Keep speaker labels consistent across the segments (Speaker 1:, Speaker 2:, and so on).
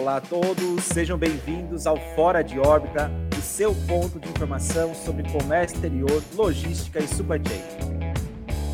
Speaker 1: Olá a todos, sejam bem-vindos ao Fora de Órbita, o seu ponto de informação sobre comércio exterior, logística e supply chain.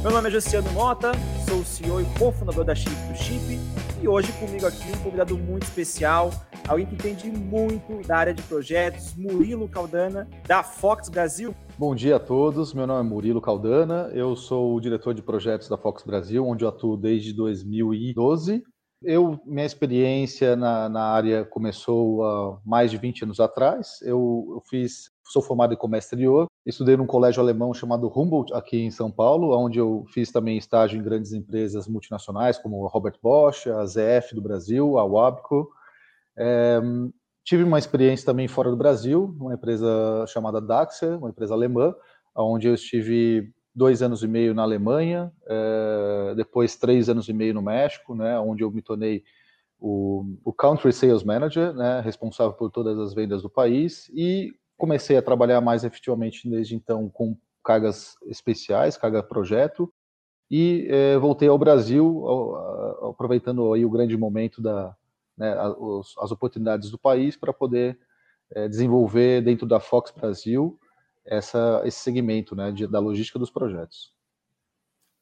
Speaker 1: Meu nome é Justiano Mota, sou o CEO e cofundador da Chip do Chip e hoje comigo aqui um convidado muito especial, alguém que entende muito da área de projetos, Murilo Caldana, da Fox Brasil.
Speaker 2: Bom dia a todos, meu nome é Murilo Caldana, eu sou o diretor de projetos da Fox Brasil, onde eu atuo desde 2012 eu, minha experiência na, na, área começou há mais de 20 anos atrás. Eu, eu, fiz, sou formado em comércio exterior, estudei num colégio alemão chamado Humboldt aqui em São Paulo, onde eu fiz também estágio em grandes empresas multinacionais como a Robert Bosch, a ZF do Brasil, a Wabco. É, tive uma experiência também fora do Brasil, uma empresa chamada Daxer, uma empresa alemã, onde eu estive dois anos e meio na Alemanha, é, depois três anos e meio no México, né, onde eu me tornei o, o Country Sales Manager, né, responsável por todas as vendas do país, e comecei a trabalhar mais efetivamente desde então com cargas especiais, carga projeto, e é, voltei ao Brasil, aproveitando aí o grande momento da né, as, as oportunidades do país para poder é, desenvolver dentro da Fox Brasil essa, esse segmento né, de, da logística dos projetos.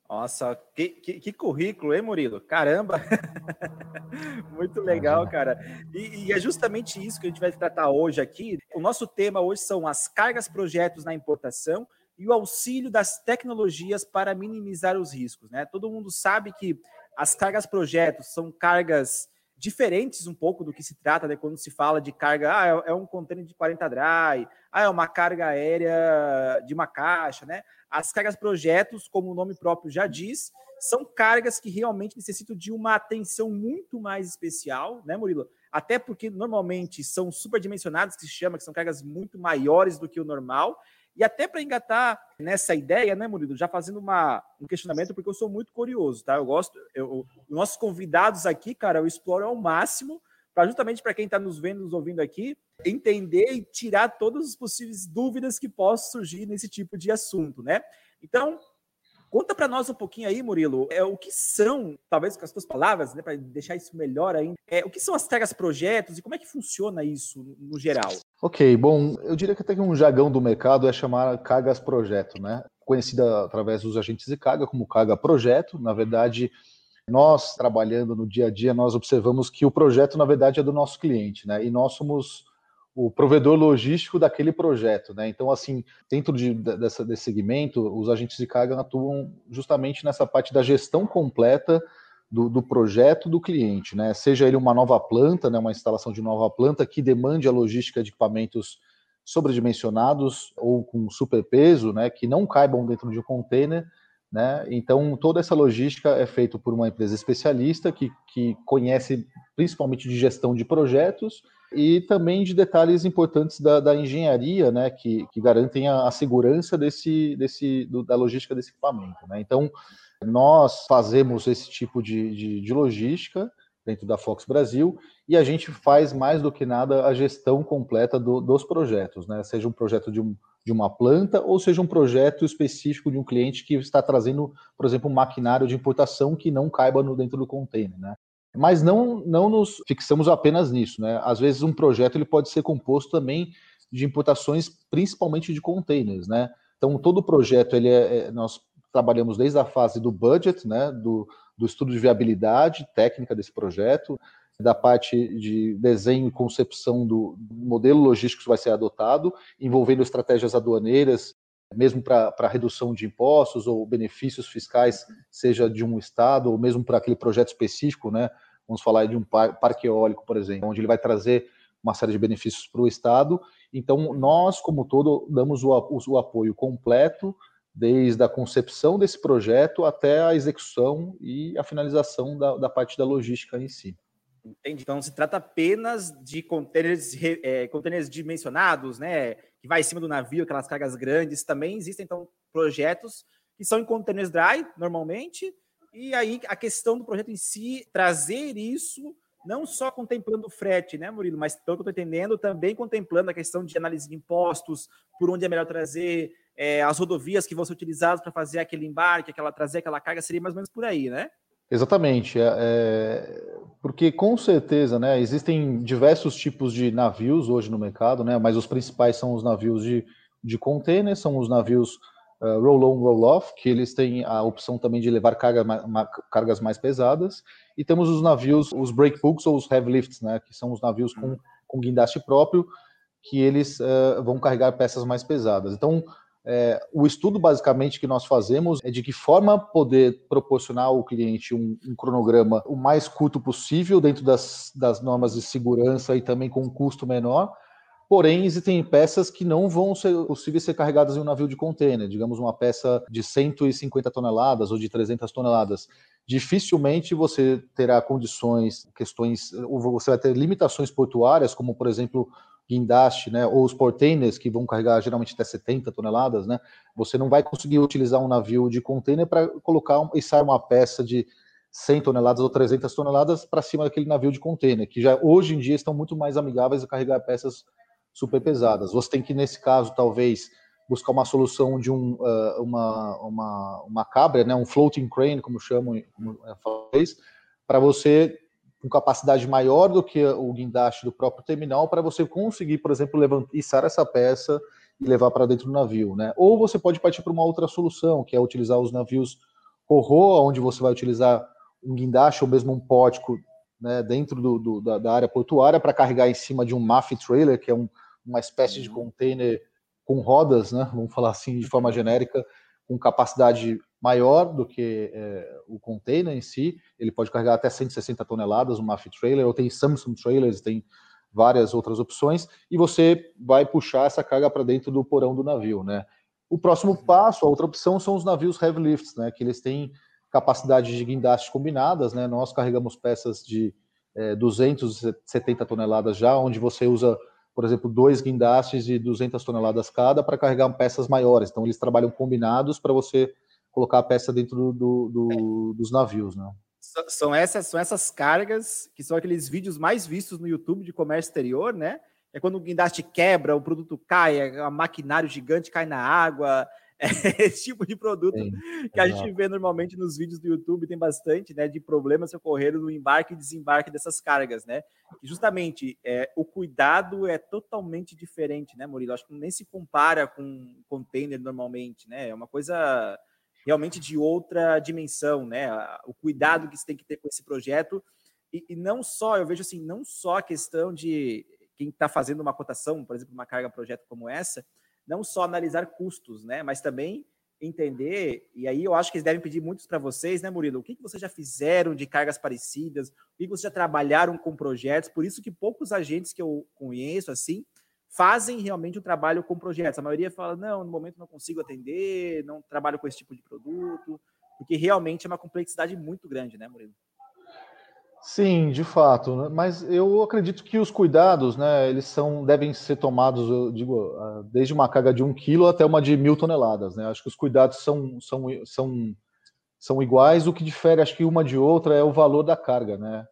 Speaker 1: Nossa, que, que, que, currículo, hein, Murilo? Caramba! Muito legal, cara. E, e, é justamente isso que a gente vai tratar hoje aqui. O nosso tema hoje são as cargas projetos na importação e o auxílio das tecnologias para minimizar os riscos. Né? Todo mundo sabe que as cargas projetos são cargas diferentes um pouco do que se trata né, quando se fala de carga, ah, é, é um container de 40 dry, ah, é uma carga aérea de uma caixa, né? As cargas projetos, como o nome próprio já diz, são cargas que realmente necessitam de uma atenção muito mais especial, né, Murilo? Até porque normalmente são superdimensionadas, que se chama, que são cargas muito maiores do que o normal, e até para engatar nessa ideia, né, Murilo, já fazendo uma, um questionamento, porque eu sou muito curioso, tá? Eu gosto, eu, nossos convidados aqui, cara, eu exploro ao máximo para justamente para quem está nos vendo, nos ouvindo aqui, entender e tirar todas as possíveis dúvidas que possam surgir nesse tipo de assunto, né? Então, Conta para nós um pouquinho aí, Murilo, é, o que são, talvez com as tuas palavras, né, para deixar isso melhor ainda, é, o que são as cargas projetos e como é que funciona isso no geral?
Speaker 2: Ok, bom, eu diria que até que um jargão do mercado é chamar cargas projeto, né? Conhecida através dos agentes de carga como carga projeto. Na verdade, nós trabalhando no dia a dia, nós observamos que o projeto, na verdade, é do nosso cliente, né? E nós somos o provedor logístico daquele projeto, né? Então, assim, dentro de, dessa, desse segmento, os agentes de carga atuam justamente nessa parte da gestão completa do, do, projeto do cliente, né? Seja ele uma nova planta, né? Uma instalação de nova planta que demande a logística de equipamentos sobredimensionados ou com superpeso, né? Que não caibam dentro de um container, né? Então, toda essa logística é feita por uma empresa especialista que, que conhece principalmente de gestão de projetos e também de detalhes importantes da, da engenharia, né, que, que garantem a, a, segurança desse, desse, do, da logística desse equipamento. Né? Então, nós fazemos esse tipo de, de, de, logística dentro da Fox Brasil e a gente faz mais do que nada a gestão completa do, dos projetos, né? seja um projeto de, um, de uma planta ou seja um projeto específico de um cliente que está trazendo, por exemplo, um maquinário de importação que não caiba no, dentro do container. Né? Mas não, não nos fixamos apenas nisso, né? Às vezes um projeto ele pode ser composto também de importações, principalmente de containers, né? Então todo projeto ele é, é, nós trabalhamos desde a fase do budget, né? Do, do estudo de viabilidade técnica desse projeto, da parte de desenho e concepção do modelo logístico que vai ser adotado, envolvendo estratégias aduaneiras, mesmo para redução de impostos ou benefícios fiscais, seja de um estado ou mesmo para aquele projeto específico, né? Vamos falar de um parque eólico, por exemplo, onde ele vai trazer uma série de benefícios para o Estado. Então, nós, como todo, damos o, o, o apoio completo, desde a concepção desse projeto até a execução e a finalização da, da parte da logística em si.
Speaker 1: Entendi. Então, se trata apenas de containers, é, dimensionados, né? Que vai em cima do navio, aquelas cargas grandes. Também existem, então, projetos que são em containers dry, normalmente, e aí a questão do projeto em si, trazer isso, não só contemplando o frete, né, Murilo, mas pelo que eu estou entendendo, também contemplando a questão de análise de impostos, por onde é melhor trazer é, as rodovias que vão ser utilizadas para fazer aquele embarque, aquela, trazer aquela carga, seria mais ou menos por aí, né?
Speaker 2: Exatamente. É, é Porque com certeza, né, existem diversos tipos de navios hoje no mercado, né, mas os principais são os navios de, de container, são os navios uh, roll-on, roll-off, que eles têm a opção também de levar carga, ma, cargas mais pesadas, e temos os navios, os breakbulks ou os heavy lifts, né, que são os navios com, uhum. com guindaste próprio, que eles uh, vão carregar peças mais pesadas. Então, é, o estudo basicamente que nós fazemos é de que forma poder proporcionar ao cliente um, um cronograma o mais curto possível dentro das, das, normas de segurança e também com um custo menor. Porém, existem peças que não vão ser possíveis ser carregadas em um navio de container, digamos uma peça de 150 toneladas ou de 300 toneladas. Dificilmente você terá condições, questões, ou você vai ter limitações portuárias, como por exemplo guindaste, né, ou os portainers, que vão carregar geralmente até 70 toneladas, né, você não vai conseguir utilizar um navio de container para colocar e sair uma peça de 100 toneladas ou 300 toneladas para cima daquele navio de container, que já hoje em dia estão muito mais amigáveis a carregar peças super pesadas. Você tem que, nesse caso, talvez buscar uma solução de um, uh, uma, uma, uma cabra, né, um floating crane, como chamam em inglês, para você com capacidade maior do que o guindaste do próprio terminal para você conseguir, por exemplo, levantar essa peça e levar para dentro do navio, né? Ou você pode partir para uma outra solução, que é utilizar os navios Corro, onde você vai utilizar um guindaste ou mesmo um pótico né, dentro do, do, da, da, área portuária para carregar em cima de um MAF trailer, que é um, uma espécie de uhum. container com rodas, né? Vamos falar assim de forma genérica, com capacidade maior do que é, o container em si, ele pode carregar até 160 toneladas, uma MAF trailer, ou tem Samsung trailers, tem várias outras opções, e você vai puxar essa carga para dentro do porão do navio, né? O próximo uhum. passo, a outra opção, são os navios heavy lifts, né? Que eles têm capacidade de guindaste combinadas, né? Nós carregamos peças de é, 270 toneladas já, onde você usa, por exemplo, dois guindastes de 200 toneladas cada para carregar peças maiores. Então, eles trabalham combinados para você colocar a peça dentro do, do, é. dos navios, né?
Speaker 1: São essas, são essas cargas que são aqueles vídeos mais vistos no YouTube de comércio exterior, né? É quando o guindaste quebra, o produto cai, a maquinário gigante cai na água, é esse tipo de produto Sim, que a gente vê normalmente nos vídeos do YouTube, tem bastante, né, de problemas que ocorreram no embarque e desembarque dessas cargas, né? E justamente é, o cuidado é totalmente diferente, né, Murilo? Acho que nem se compara com container normalmente, né? É uma coisa realmente de outra dimensão, né? O cuidado que você tem que ter com esse projeto. E, e não só, eu vejo assim, não só a questão de quem está fazendo uma cotação, por exemplo, uma carga projeto como essa, não só analisar custos, né? Mas também entender, e aí eu acho que eles devem pedir muitos para vocês, né, Murilo? O que, que vocês já fizeram de cargas parecidas? O que, que vocês já trabalharam com projetos? Por isso que poucos agentes que eu conheço, assim, fazem realmente o trabalho com projetos. A maioria fala, não, no momento não consigo atender, não trabalho com esse tipo de produto, porque realmente é uma complexidade muito grande, né, Murilo?
Speaker 2: Sim, de fato, né? mas eu acredito que os cuidados, né, eles são devem ser tomados, eu digo, ah, desde uma carga de um quilo até uma de mil toneladas, né? Acho que os cuidados são são são são iguais. O que difere, acho que uma de outra é o valor da carga, né?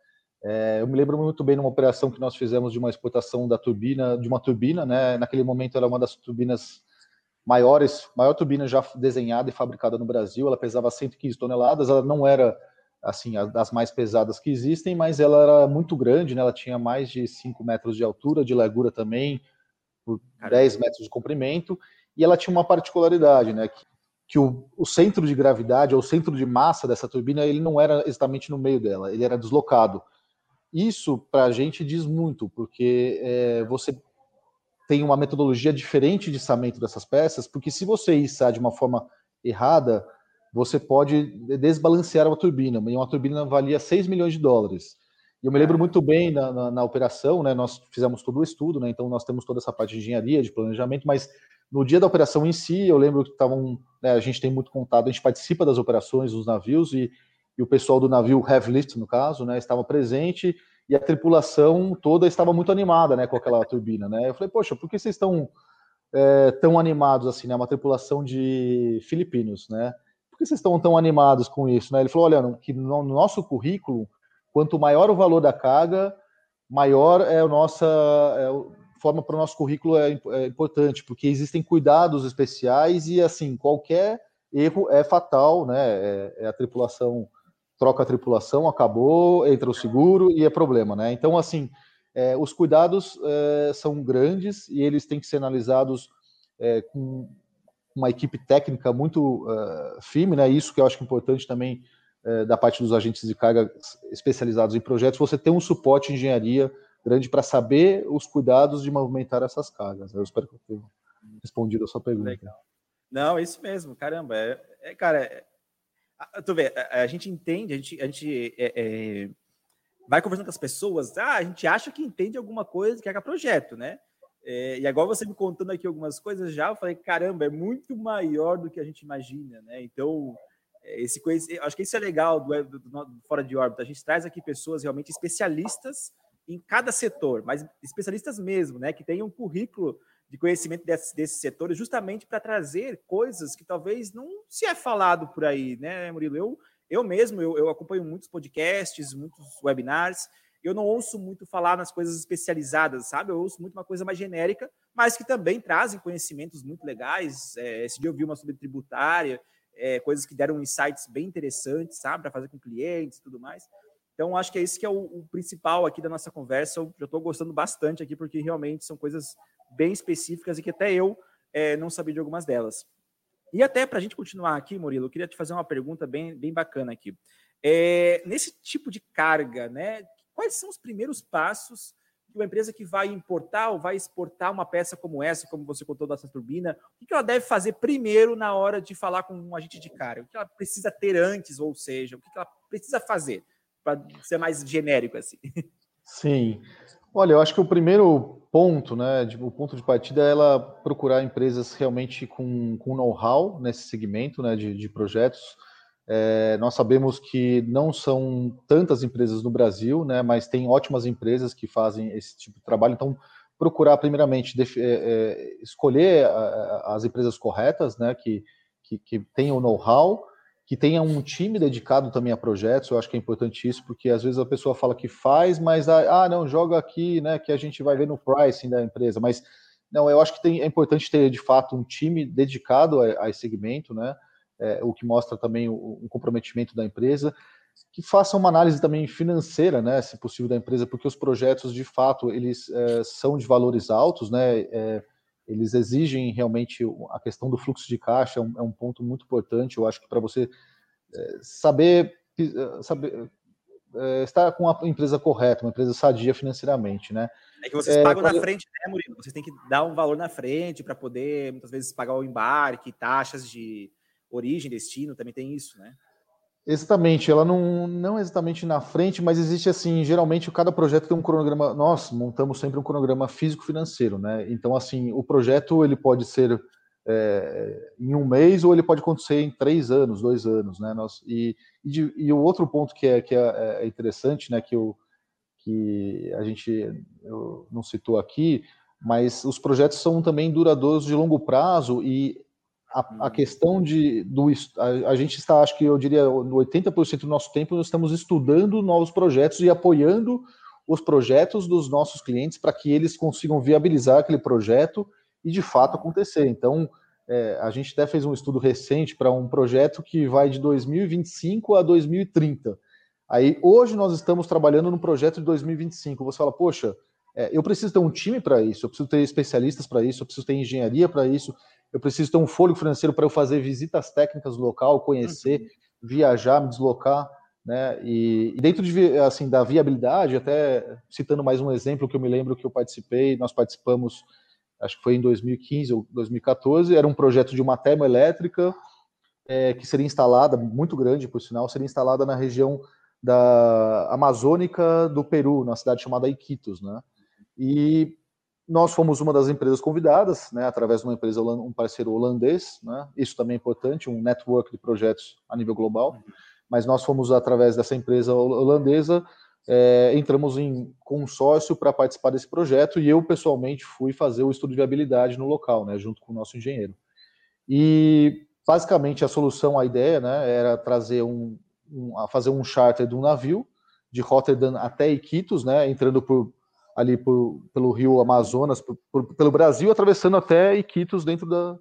Speaker 2: É, eu me lembro muito bem numa operação que nós fizemos de uma exportação da turbina, de uma turbina, né? Naquele momento era uma das turbinas maiores, maior turbina já desenhada e fabricada no Brasil. Ela pesava 115 toneladas. Ela não era assim das mais pesadas que existem, mas ela era muito grande, né? Ela tinha mais de 5 metros de altura, de largura também, por 10 metros de comprimento. E ela tinha uma particularidade, né? Que, que o, o, centro de gravidade, ou o centro de massa dessa turbina, ele não era exatamente no meio dela, ele era deslocado. Isso para a gente diz muito, porque é, você tem uma metodologia diferente de içamento dessas peças, porque se você içar de uma forma errada, você pode desbalancear uma turbina, e uma turbina valia 6 milhões de dólares. E eu me lembro muito bem na, na, na, operação, né, nós fizemos todo o estudo, né, então nós temos toda essa parte de engenharia, de planejamento, mas no dia da operação em si, eu lembro que estavam, né, a gente tem muito contato, a gente participa das operações dos navios e e o pessoal do navio Heavy Lift, no caso, né, estava presente e a tripulação toda estava muito animada, né, com aquela turbina, né. Eu falei, poxa, por que vocês estão é, tão animados assim, né, uma tripulação de filipinos, né? Por que vocês estão tão animados com isso, né? Ele falou, olha, que no nosso currículo, quanto maior o valor da carga, maior é a nossa é, forma para o nosso currículo é, é importante, porque existem cuidados especiais e assim qualquer erro é fatal, né? É, é a tripulação troca a tripulação, acabou, entra o seguro e é problema, né? Então, assim, é, os cuidados é, são grandes e eles têm que ser analisados é, com uma equipe técnica muito uh, firme, né? Isso que eu acho que é importante também uh, da parte dos agentes de carga especializados em projetos, você ter um suporte engenharia grande para saber os cuidados de movimentar essas cargas. Eu espero que eu tenha respondido a sua pergunta. Legal.
Speaker 1: Não, isso mesmo, caramba. É, é cara, é, tu vê, a, a, gente entende, a gente, a gente é, é, vai conversando com as pessoas, ah, a gente acha que entende alguma coisa que é projeto, né? É, e agora você me contando aqui algumas coisas já, eu falei, caramba, é muito maior do que a gente imagina, né? Então, é, esse acho que isso é legal do, do, do, Fora de Órbita. A gente traz aqui pessoas realmente especialistas em cada setor, mas especialistas mesmo, né? Que tenham um currículo de conhecimento desses, desses setores, justamente para trazer coisas que talvez não se é falado por aí, né, Murilo? Eu, eu mesmo, eu, eu acompanho muitos podcasts, muitos webinars, eu não ouço muito falar nas coisas especializadas, sabe? Eu ouço muito uma coisa mais genérica, mas que também trazem conhecimentos muito legais. É, esse dia eu vi uma sobre tributária, é, coisas que deram insights bem interessantes, sabe? Para fazer com clientes e tudo mais. Então, acho que é isso que é o, o principal aqui da nossa conversa. Eu já estou gostando bastante aqui, porque realmente são coisas bem específicas e que até eu é, não sabia de algumas delas. E até para a gente continuar aqui, Murilo, eu queria te fazer uma pergunta bem, bem bacana aqui. É, nesse tipo de carga, né, Quais são os primeiros passos de uma empresa que vai importar ou vai exportar uma peça como essa, como você contou dessa turbina? O que ela deve fazer primeiro na hora de falar com um agente de carga? O que ela precisa ter antes, ou seja, o que ela precisa fazer para ser mais genérico assim?
Speaker 2: Sim. Olha, eu acho que o primeiro ponto, né, o ponto de partida é ela procurar empresas realmente com, com know-how nesse segmento né, de, de projetos, é, nós sabemos que não são tantas empresas no Brasil, né, mas tem ótimas empresas que fazem esse tipo de trabalho. Então, procurar, primeiramente, é, é, escolher a, as empresas corretas, né, que, que, que tenham know-how, que tenha um time dedicado também a projetos. Eu acho que é importante isso, porque às vezes a pessoa fala que faz, mas ah, não, joga aqui, né, que a gente vai ver no pricing da empresa. Mas não, eu acho que tem, é importante ter de fato um time dedicado a, a esse segmento, né? é, o que mostra também o, comprometimento da empresa, que faça uma análise também financeira, né, se possível, da empresa, porque os projetos, de fato, eles é, são de valores altos, né, é, eles exigem realmente a questão do fluxo de caixa, é um, é um ponto muito importante, eu acho que para você é, saber, é, saber é, estar com a empresa correta, uma empresa sadia financeiramente, né?
Speaker 1: É que vocês pagam na frente, né, Murilo? Vocês têm que dar um valor na frente para poder, muitas vezes, pagar o embarque, taxas de, origem, destino, também tem isso, né?
Speaker 2: Exatamente, ela não, não exatamente na frente, mas existe assim, geralmente cada projeto tem um cronograma, nós montamos sempre um cronograma físico-financeiro, né? Então, assim, o projeto ele pode ser é, em um mês ou ele pode acontecer em três anos, dois anos, né? Nós, e, e, de, e o outro ponto que é, que é, é interessante, né, que, eu, que a gente não citou aqui, mas os projetos são também duradouros de longo prazo e a, a, questão de do a, a, gente está, acho que eu diria, no 80% do nosso tempo nós estamos estudando novos projetos e apoiando os projetos dos nossos clientes para que eles consigam viabilizar aquele projeto e de fato acontecer. Então, é, a gente até fez um estudo recente para um projeto que vai de 2025 a 2030. Aí hoje nós estamos trabalhando no projeto de 2025. Você fala, poxa, é, eu preciso ter um time para isso, eu preciso ter especialistas para isso, eu preciso ter engenharia para isso, eu preciso ter um fôlego financeiro para eu fazer visitas técnicas no local, conhecer, uhum. viajar, me deslocar, né? E, e, dentro de, assim da viabilidade, até citando mais um exemplo que eu me lembro que eu participei, nós participamos, acho que foi em 2015 ou 2014, era um projeto de uma termoelétrica é, que seria instalada, muito grande por sinal, seria instalada na região da Amazônica do Peru, na cidade chamada Iquitos, né? E nós fomos uma das empresas convidadas, né, através de uma empresa, um parceiro holandês, né, isso também é importante, um network de projetos a nível global, mas nós fomos através dessa empresa holandesa, é, entramos em consórcio para participar desse projeto e eu pessoalmente fui fazer o estudo de viabilidade no local, né, junto com o nosso engenheiro. E basicamente a solução, a ideia, né, era trazer um, um fazer um charter de um navio de Rotterdam até Iquitos, né, entrando por ali por, pelo rio Amazonas, por, por, pelo Brasil, atravessando até Iquitos dentro da,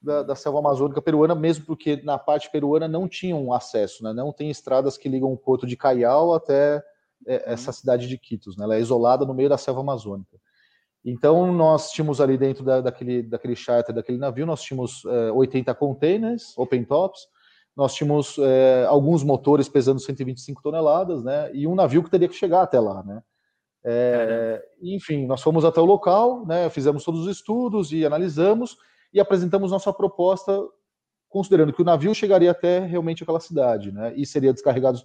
Speaker 2: da, da, selva amazônica peruana, mesmo porque na parte peruana não tinham acesso, né? não tem estradas que ligam o porto de Caial até é, uhum. essa cidade de Quitos, né? ela é isolada no meio da selva amazônica. Então, nós tínhamos ali dentro da, daquele, daquele charter, daquele navio, nós tínhamos é, 80 containers, open tops, nós tínhamos é, alguns motores pesando 125 toneladas, né? E um navio que teria que chegar até lá, né? É, enfim, nós fomos até o local, né? Fizemos todos os estudos e analisamos e apresentamos nossa proposta, considerando que o navio chegaria até realmente aquela cidade, né? E seria descarregado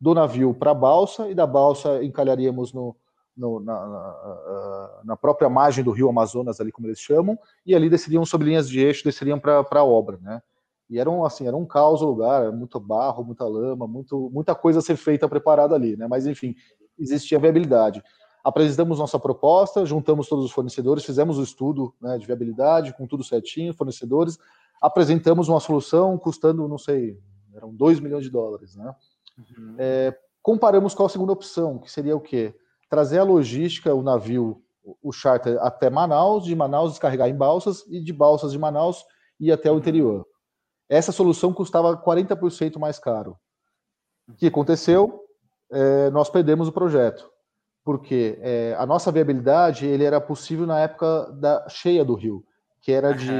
Speaker 2: do navio para a balsa e da balsa encalharíamos no, no, na, na, na, própria margem do rio Amazonas, ali como eles chamam, e ali desceriam sobre linhas de eixo, desceriam para a obra, né? E era um, assim, era um caos o lugar, muito barro, muita lama, muito, muita coisa a ser feita, preparada ali, né? Mas, enfim, existia viabilidade. Apresentamos nossa proposta, juntamos todos os fornecedores, fizemos o estudo né, de viabilidade, com tudo certinho, fornecedores, apresentamos uma solução custando, não sei, eram 2 milhões de dólares, né? Uhum. É, comparamos com a segunda opção, que seria o quê? trazer a logística, o navio, o charter até Manaus, de Manaus descarregar em balsas e de balsas de Manaus ir até o interior. Essa solução custava 40% mais caro. O que aconteceu? É, nós perdemos o projeto, porque é, a nossa viabilidade ele era possível na época da cheia do rio, que era de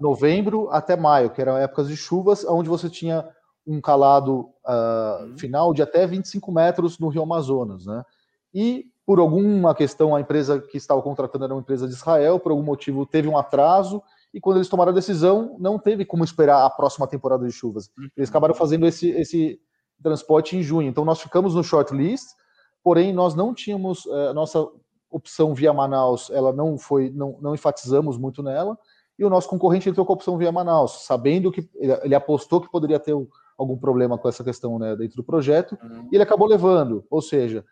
Speaker 2: novembro até maio, que eram épocas de chuvas, onde você tinha um calado uh, final de até 25 metros no rio Amazonas, né? E por alguma questão, a empresa que estava contratando era uma empresa de Israel, por algum motivo teve um atraso, e quando eles tomaram a decisão, não teve como esperar a próxima temporada de chuvas. Eles acabaram fazendo esse, esse transporte em junho. Então, nós ficamos no shortlist, porém, nós não tínhamos a nossa opção via Manaus, ela não foi, não, não enfatizamos muito nela, e o nosso concorrente entrou com a opção via Manaus, sabendo que ele apostou que poderia ter algum problema com essa questão né, dentro do projeto, uhum. e ele acabou levando. Ou seja,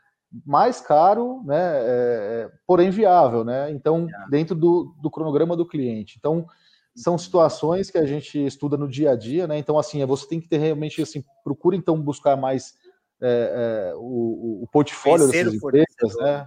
Speaker 2: mais caro, né, é, é, porém viável, né? Então, dentro do, do, cronograma do cliente. Então, são situações que a gente estuda no dia a dia, né? Então, assim, você tem que ter realmente, assim, procura então buscar mais é, é, o, o, portfólio Conhecer dessas empresas, né?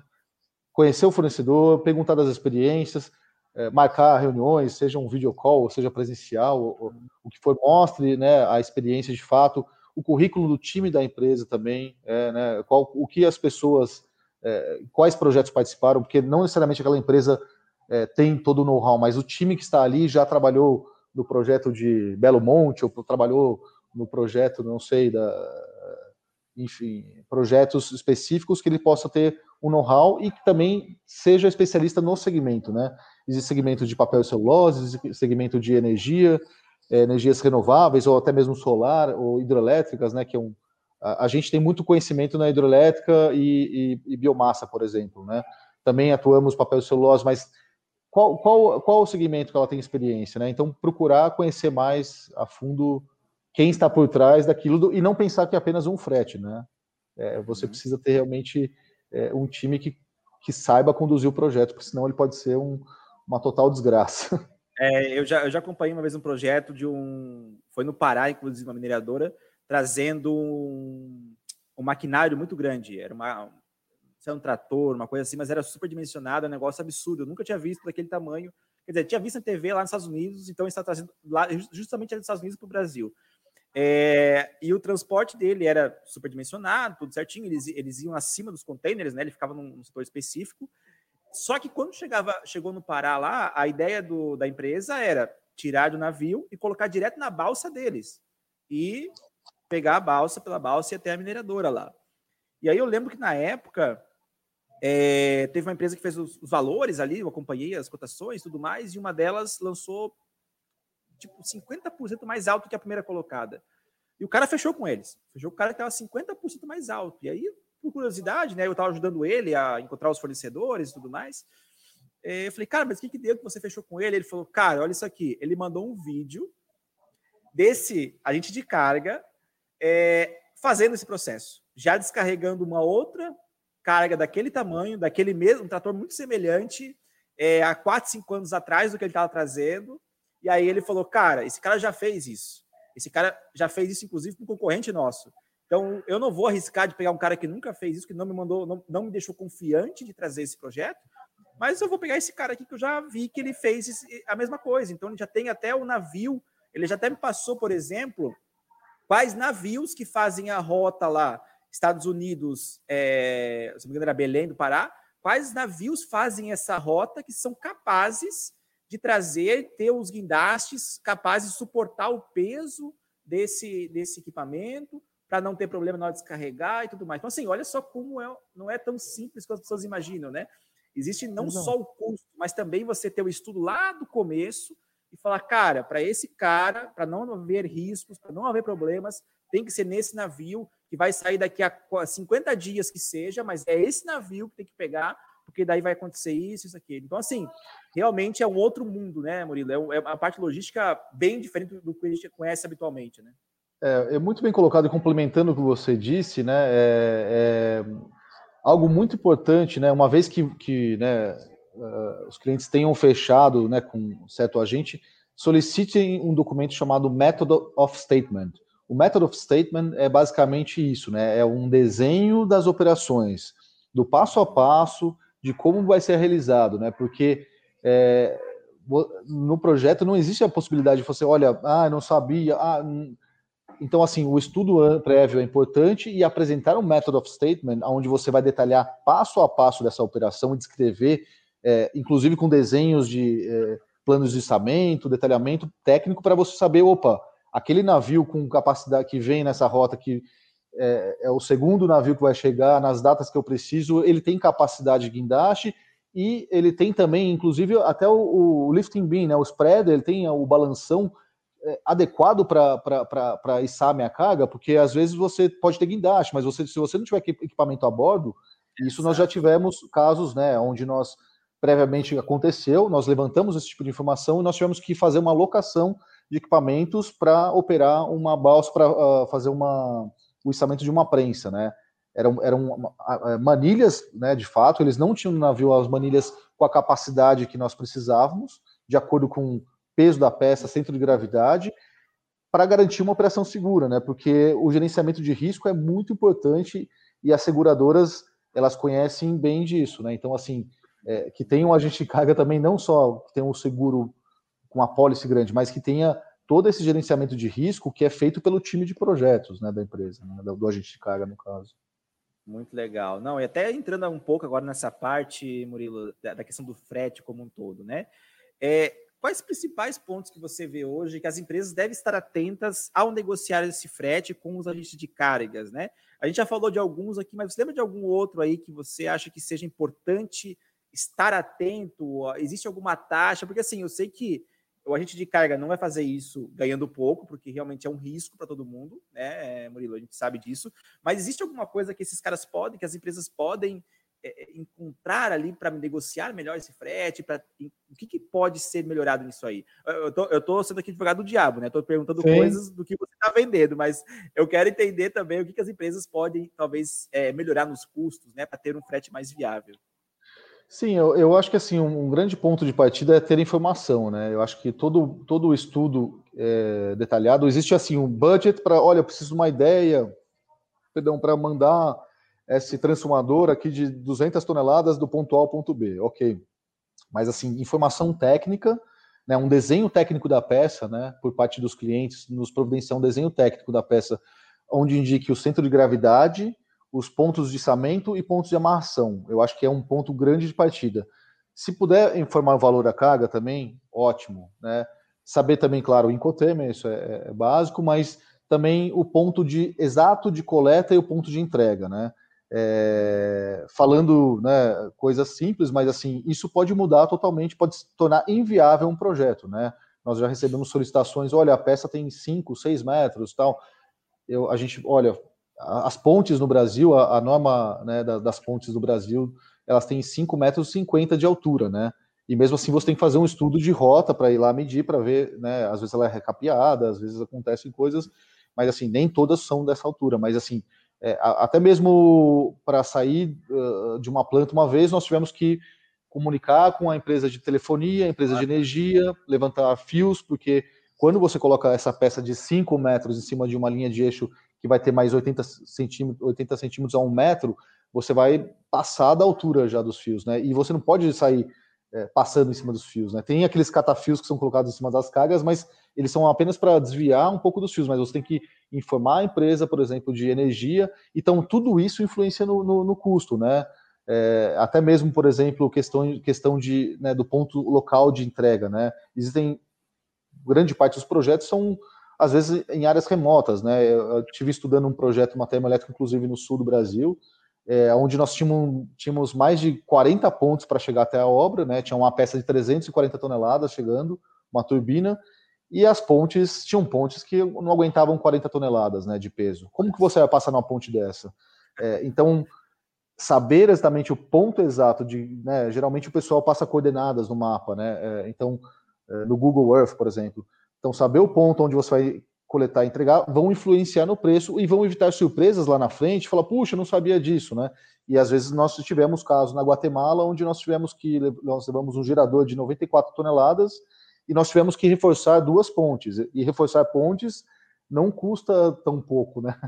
Speaker 2: Conhecer o fornecedor, perguntar das experiências, é, marcar reuniões, seja um video call, seja presencial, o, o que for, mostre né, a experiência de fato, o currículo do time da empresa também, é, né, qual, o que as pessoas, é, quais projetos participaram, porque não necessariamente aquela empresa é, tem todo o know-how, mas o time que está ali já trabalhou no projeto de Belo Monte, ou trabalhou no projeto, não sei, da, enfim, projetos específicos que ele possa ter um know-how e que também seja especialista no segmento, né? Existe segmento de papel e celulose, segmento de energia, é, energias renováveis ou até mesmo solar ou hidrelétricas, né? Que é um, a, a gente tem muito conhecimento na hidrelétrica e, e, e, biomassa, por exemplo, né? Também atuamos papel e celulose, mas qual, qual, qual o segmento que ela tem experiência, né? Então procurar conhecer mais a fundo quem está por trás daquilo do, e não pensar que é apenas um frete, né? É, você uhum. precisa ter realmente é, um time que, que saiba conduzir o projeto, porque senão ele pode ser um, uma total desgraça.
Speaker 1: É, eu, já, eu já acompanhei uma vez um projeto de um. Foi no Pará, inclusive, uma mineradora, trazendo um, um maquinário muito grande. Era uma, um trator, uma coisa assim, mas era super dimensionado, um negócio absurdo. Eu nunca tinha visto daquele tamanho. Quer dizer, tinha visto na TV lá nos Estados Unidos, então está trazendo lá, justamente dos Estados Unidos para o Brasil. É, e o transporte dele era superdimensionado, tudo certinho. Eles, eles iam acima dos containers, né? Ele ficava num setor específico. Só que quando chegava, chegou no Pará lá, a ideia do, da empresa era tirar do navio e colocar direto na balsa deles. E pegar a balsa pela balsa e até a mineradora lá. E aí eu lembro que na época é, teve uma empresa que fez os, os, valores ali, eu acompanhei as cotações e tudo mais, e uma delas lançou tipo 50% mais alto que a primeira colocada. E o cara fechou com eles. Fechou com o cara que estava 50% mais alto. E aí por curiosidade, né? Eu estava ajudando ele a encontrar os fornecedores e tudo mais. É, eu falei, cara, mas o que, que deu que você fechou com ele? Ele falou, cara, olha isso aqui. Ele mandou um vídeo desse agente de carga é, fazendo esse processo, já descarregando uma outra carga daquele tamanho, daquele mesmo, um trator muito semelhante, é, há 4, 5 anos atrás do que ele estava trazendo. E aí ele falou, cara, esse cara já fez isso. Esse cara já fez isso, inclusive, com um concorrente nosso. Então, eu não vou arriscar de pegar um cara que nunca fez isso, que não me mandou, não, não me deixou confiante de trazer esse projeto, Mas eu vou pegar esse cara aqui que eu já vi que ele fez a mesma coisa. Então ele já tem até o navio, ele já até me passou, por exemplo, quais navios que fazem a rota lá, Estados Unidos, é, se não me engano era Belém do Pará, quais navios fazem essa rota que são capazes de trazer, ter os guindastes capazes de suportar o peso desse, desse equipamento, para não ter problema na hora de descarregar e tudo mais. Então, assim, olha só como é, não é tão simples quanto as pessoas imaginam, né? Existe não só o custo, mas também você ter o estudo lá do começo e falar, cara, para esse cara, para não haver riscos, para não haver problemas, tem que ser nesse navio que vai sair daqui a 50 dias que seja, mas é esse navio que tem que pegar, porque daí vai acontecer isso, isso aqui. Então, assim, realmente é um outro mundo, né, Murilo? É, é uma parte logística bem diferente do que a gente conhece habitualmente, né?
Speaker 2: É, é muito bem colocado e complementando o que você disse, né? É, é algo muito importante, né? Uma vez que, que né, uh, os clientes tenham fechado, né, com certo agente, solicitem um documento chamado Method of Statement. O Method of Statement é basicamente isso, né? É um desenho das operações, do passo a passo, de como vai ser realizado, né? Porque é, no projeto não existe a possibilidade de você, olha, ah, não sabia, ah, então, assim, o estudo prévio é importante e apresentar um method of statement, onde você vai detalhar passo a passo dessa operação e descrever, é, inclusive com desenhos de é, planos de içamento, detalhamento técnico, para você saber, opa, aquele navio com capacidade que vem nessa rota, que é, é, o segundo navio que vai chegar nas datas que eu preciso, ele tem capacidade de guindaste e ele tem também, inclusive, até o, o lifting beam, né, o spreader, ele tem o balanção é, adequado para içar a minha carga, porque às vezes você pode ter guindaste, mas você, se você não tiver equipamento a bordo, isso nós já tivemos casos, né, onde nós previamente aconteceu, nós levantamos esse tipo de informação e nós tivemos que fazer uma locação de equipamentos para operar uma balsa para uh, fazer uma, o içamento de uma prensa, né? Eram, eram manilhas, né, de fato, eles não tinham no navio as manilhas com a capacidade que nós precisávamos, de acordo com peso da peça, centro de gravidade, para garantir uma operação segura, né? Porque o gerenciamento de risco é muito importante e as seguradoras elas conhecem bem disso, né? Então, assim, é, que tenha um agente de carga também, não só que tenha um seguro com a pólice grande, mas que tenha todo esse gerenciamento de risco que é feito pelo time de projetos né, da empresa, né, do agente de carga, no caso.
Speaker 1: Muito legal. Não, e até entrando um pouco agora nessa parte, Murilo, da, da questão do frete como um todo, né? É, Quais principais pontos que você vê hoje que as empresas devem estar atentas ao negociar esse frete com os agentes de cargas, né? A gente já falou de alguns aqui, mas você lembra de algum outro aí que você acha que seja importante estar atento? Existe alguma taxa? Porque assim, eu sei que o agente de carga não vai fazer isso ganhando pouco, porque realmente é um risco para todo mundo, né, Murilo? A gente sabe disso. Mas existe alguma coisa que esses caras podem, que as empresas podem é, encontrar ali para negociar melhor esse frete? Pra, o que, que, pode ser melhorado nisso aí? Eu tô, eu tô sendo aqui advogado do diabo, né? Estou perguntando Sim. coisas do que você está vendendo, mas eu quero entender também o que, que as empresas podem, talvez, é, melhorar nos custos, né? Para ter um frete mais viável.
Speaker 2: Sim, eu, eu acho que assim um, um, grande ponto de partida é ter informação, né? Eu acho que todo, todo estudo é, detalhado existe assim um budget para, olha, eu preciso de uma ideia, perdão, para mandar esse transformador aqui de 200 toneladas do ponto A ao ponto B, ok. Mas, assim, informação técnica, né, um desenho técnico da peça, né, por parte dos clientes, nos providenciar um desenho técnico da peça, onde indique o centro de gravidade, os pontos de içamento e pontos de amarração. Eu acho que é um ponto grande de partida. Se puder informar o valor da carga também, ótimo, né? Saber também, claro, o Incoterm, isso é, é básico, mas também o ponto de exato de coleta e o ponto de entrega, né? é, falando né, coisas simples, mas assim, isso pode mudar totalmente, pode se tornar inviável um projeto, né? Nós já recebemos solicitações, olha, a peça tem 5, 6 metros tal. Eu, a gente, olha, as pontes no Brasil, a, a norma né, das pontes do Brasil, elas têm 5 metros 50 de altura, né? E mesmo assim você tem que fazer um estudo de rota para ir lá medir, para ver, né? Às vezes ela é recapeada, às vezes acontecem coisas, mas assim, nem todas são dessa altura, mas assim, é, até mesmo para sair uh, de uma planta uma vez, nós tivemos que comunicar com a empresa de telefonia, a empresa de energia, levantar fios, porque quando você coloca essa peça de 5 metros em cima de uma linha de eixo que vai ter mais 80 centímetros, 80 centímetros a um metro, você vai passar da altura já dos fios, né? E você não pode sair é, passando em cima dos fios, né? Tem aqueles catafios que são colocados em cima das cargas, mas eles são apenas para desviar um pouco dos fios, mas você tem que informar a empresa, por exemplo, de energia, então tudo isso influencia no, no, no custo, né? É, até mesmo, por exemplo, questão, questão de, né, do ponto local de entrega, né? Existem grande parte dos projetos são às vezes em áreas remotas, né? Eu, eu tive estudando um projeto, uma termoelétrica, inclusive no sul do Brasil, é, onde nós tínhamos, tínhamos mais de 40 pontos para chegar até a obra, né? Tinha uma peça de 340 toneladas chegando, uma turbina, e as pontes, tinham pontes que não aguentavam 40 toneladas né, de peso. Como que você vai passar numa ponte dessa? É, então, saber exatamente o ponto exato de, né, geralmente o pessoal passa coordenadas no mapa, né? É, então, é, no Google Earth, por exemplo. Então, saber o ponto onde você vai coletar e entregar vão influenciar no preço e vão evitar surpresas lá na frente, falar, puxa, não sabia disso, né? E às vezes nós tivemos casos na Guatemala onde nós tivemos que nós levamos um gerador de 94 toneladas e nós tivemos que reforçar duas pontes. E reforçar pontes não custa tão pouco, né?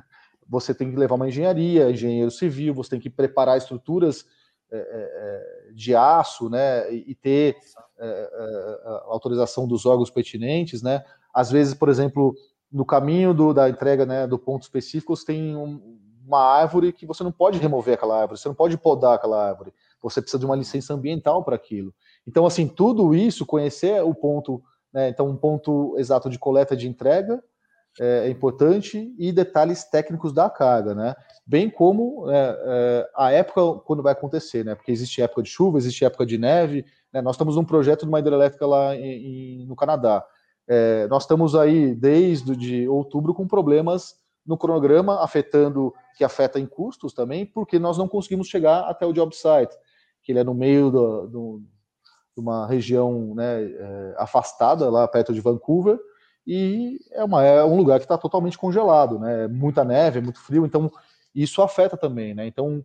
Speaker 2: Você tem que levar uma engenharia, engenheiro civil, você tem que preparar estruturas de aço, né? E ter é, é, autorização dos órgãos pertinentes, né? Às vezes, por exemplo, no caminho do, da entrega né, do ponto específico, você tem um, uma árvore que você não pode remover aquela árvore, você não pode podar aquela árvore, você precisa de uma licença ambiental para aquilo. Então, assim, tudo isso, conhecer o ponto, né, então, um ponto exato de coleta de entrega é, é importante e detalhes técnicos da carga, né? Bem como é, é, a época quando vai acontecer, né? Porque existe época de chuva, existe época de neve. Né? Nós estamos num projeto de uma hidrelétrica lá em, em, no Canadá. É, nós estamos aí desde de outubro com problemas no cronograma, afetando, que afeta em custos também, porque nós não conseguimos chegar até o job site, que ele é no meio do, do, de uma região né, é, afastada, lá perto de Vancouver, e é, uma, é um lugar que está totalmente congelado, né? É muita neve, é muito frio, então isso afeta também, né? Então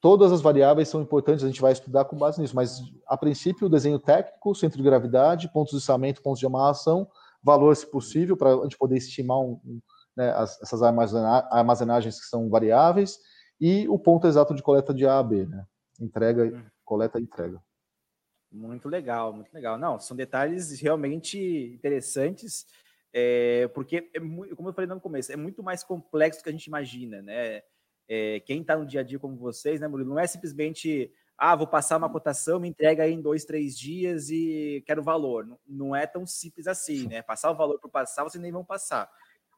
Speaker 2: todas as variáveis são importantes, a gente vai estudar com base nisso, mas a princípio o desenho técnico, centro de gravidade, pontos de içamento, pontos de amarração, valor se possível, para a gente poder estimar um, um, né, as, essas armazenagens que são variáveis, e o ponto exato de coleta de A a B, né? Entrega, uhum. coleta e entrega.
Speaker 1: Muito legal, muito legal. Não, são detalhes realmente interessantes, é, porque, é como eu falei no começo, é muito mais complexo do que a gente imagina, né? É, quem está no dia a dia como vocês, né, Murilo, não é simplesmente, ah, vou passar uma cotação, me entrega aí em dois, três dias e quero valor. Não, não é tão simples assim, né? Passar o valor por passar, vocês nem vão passar.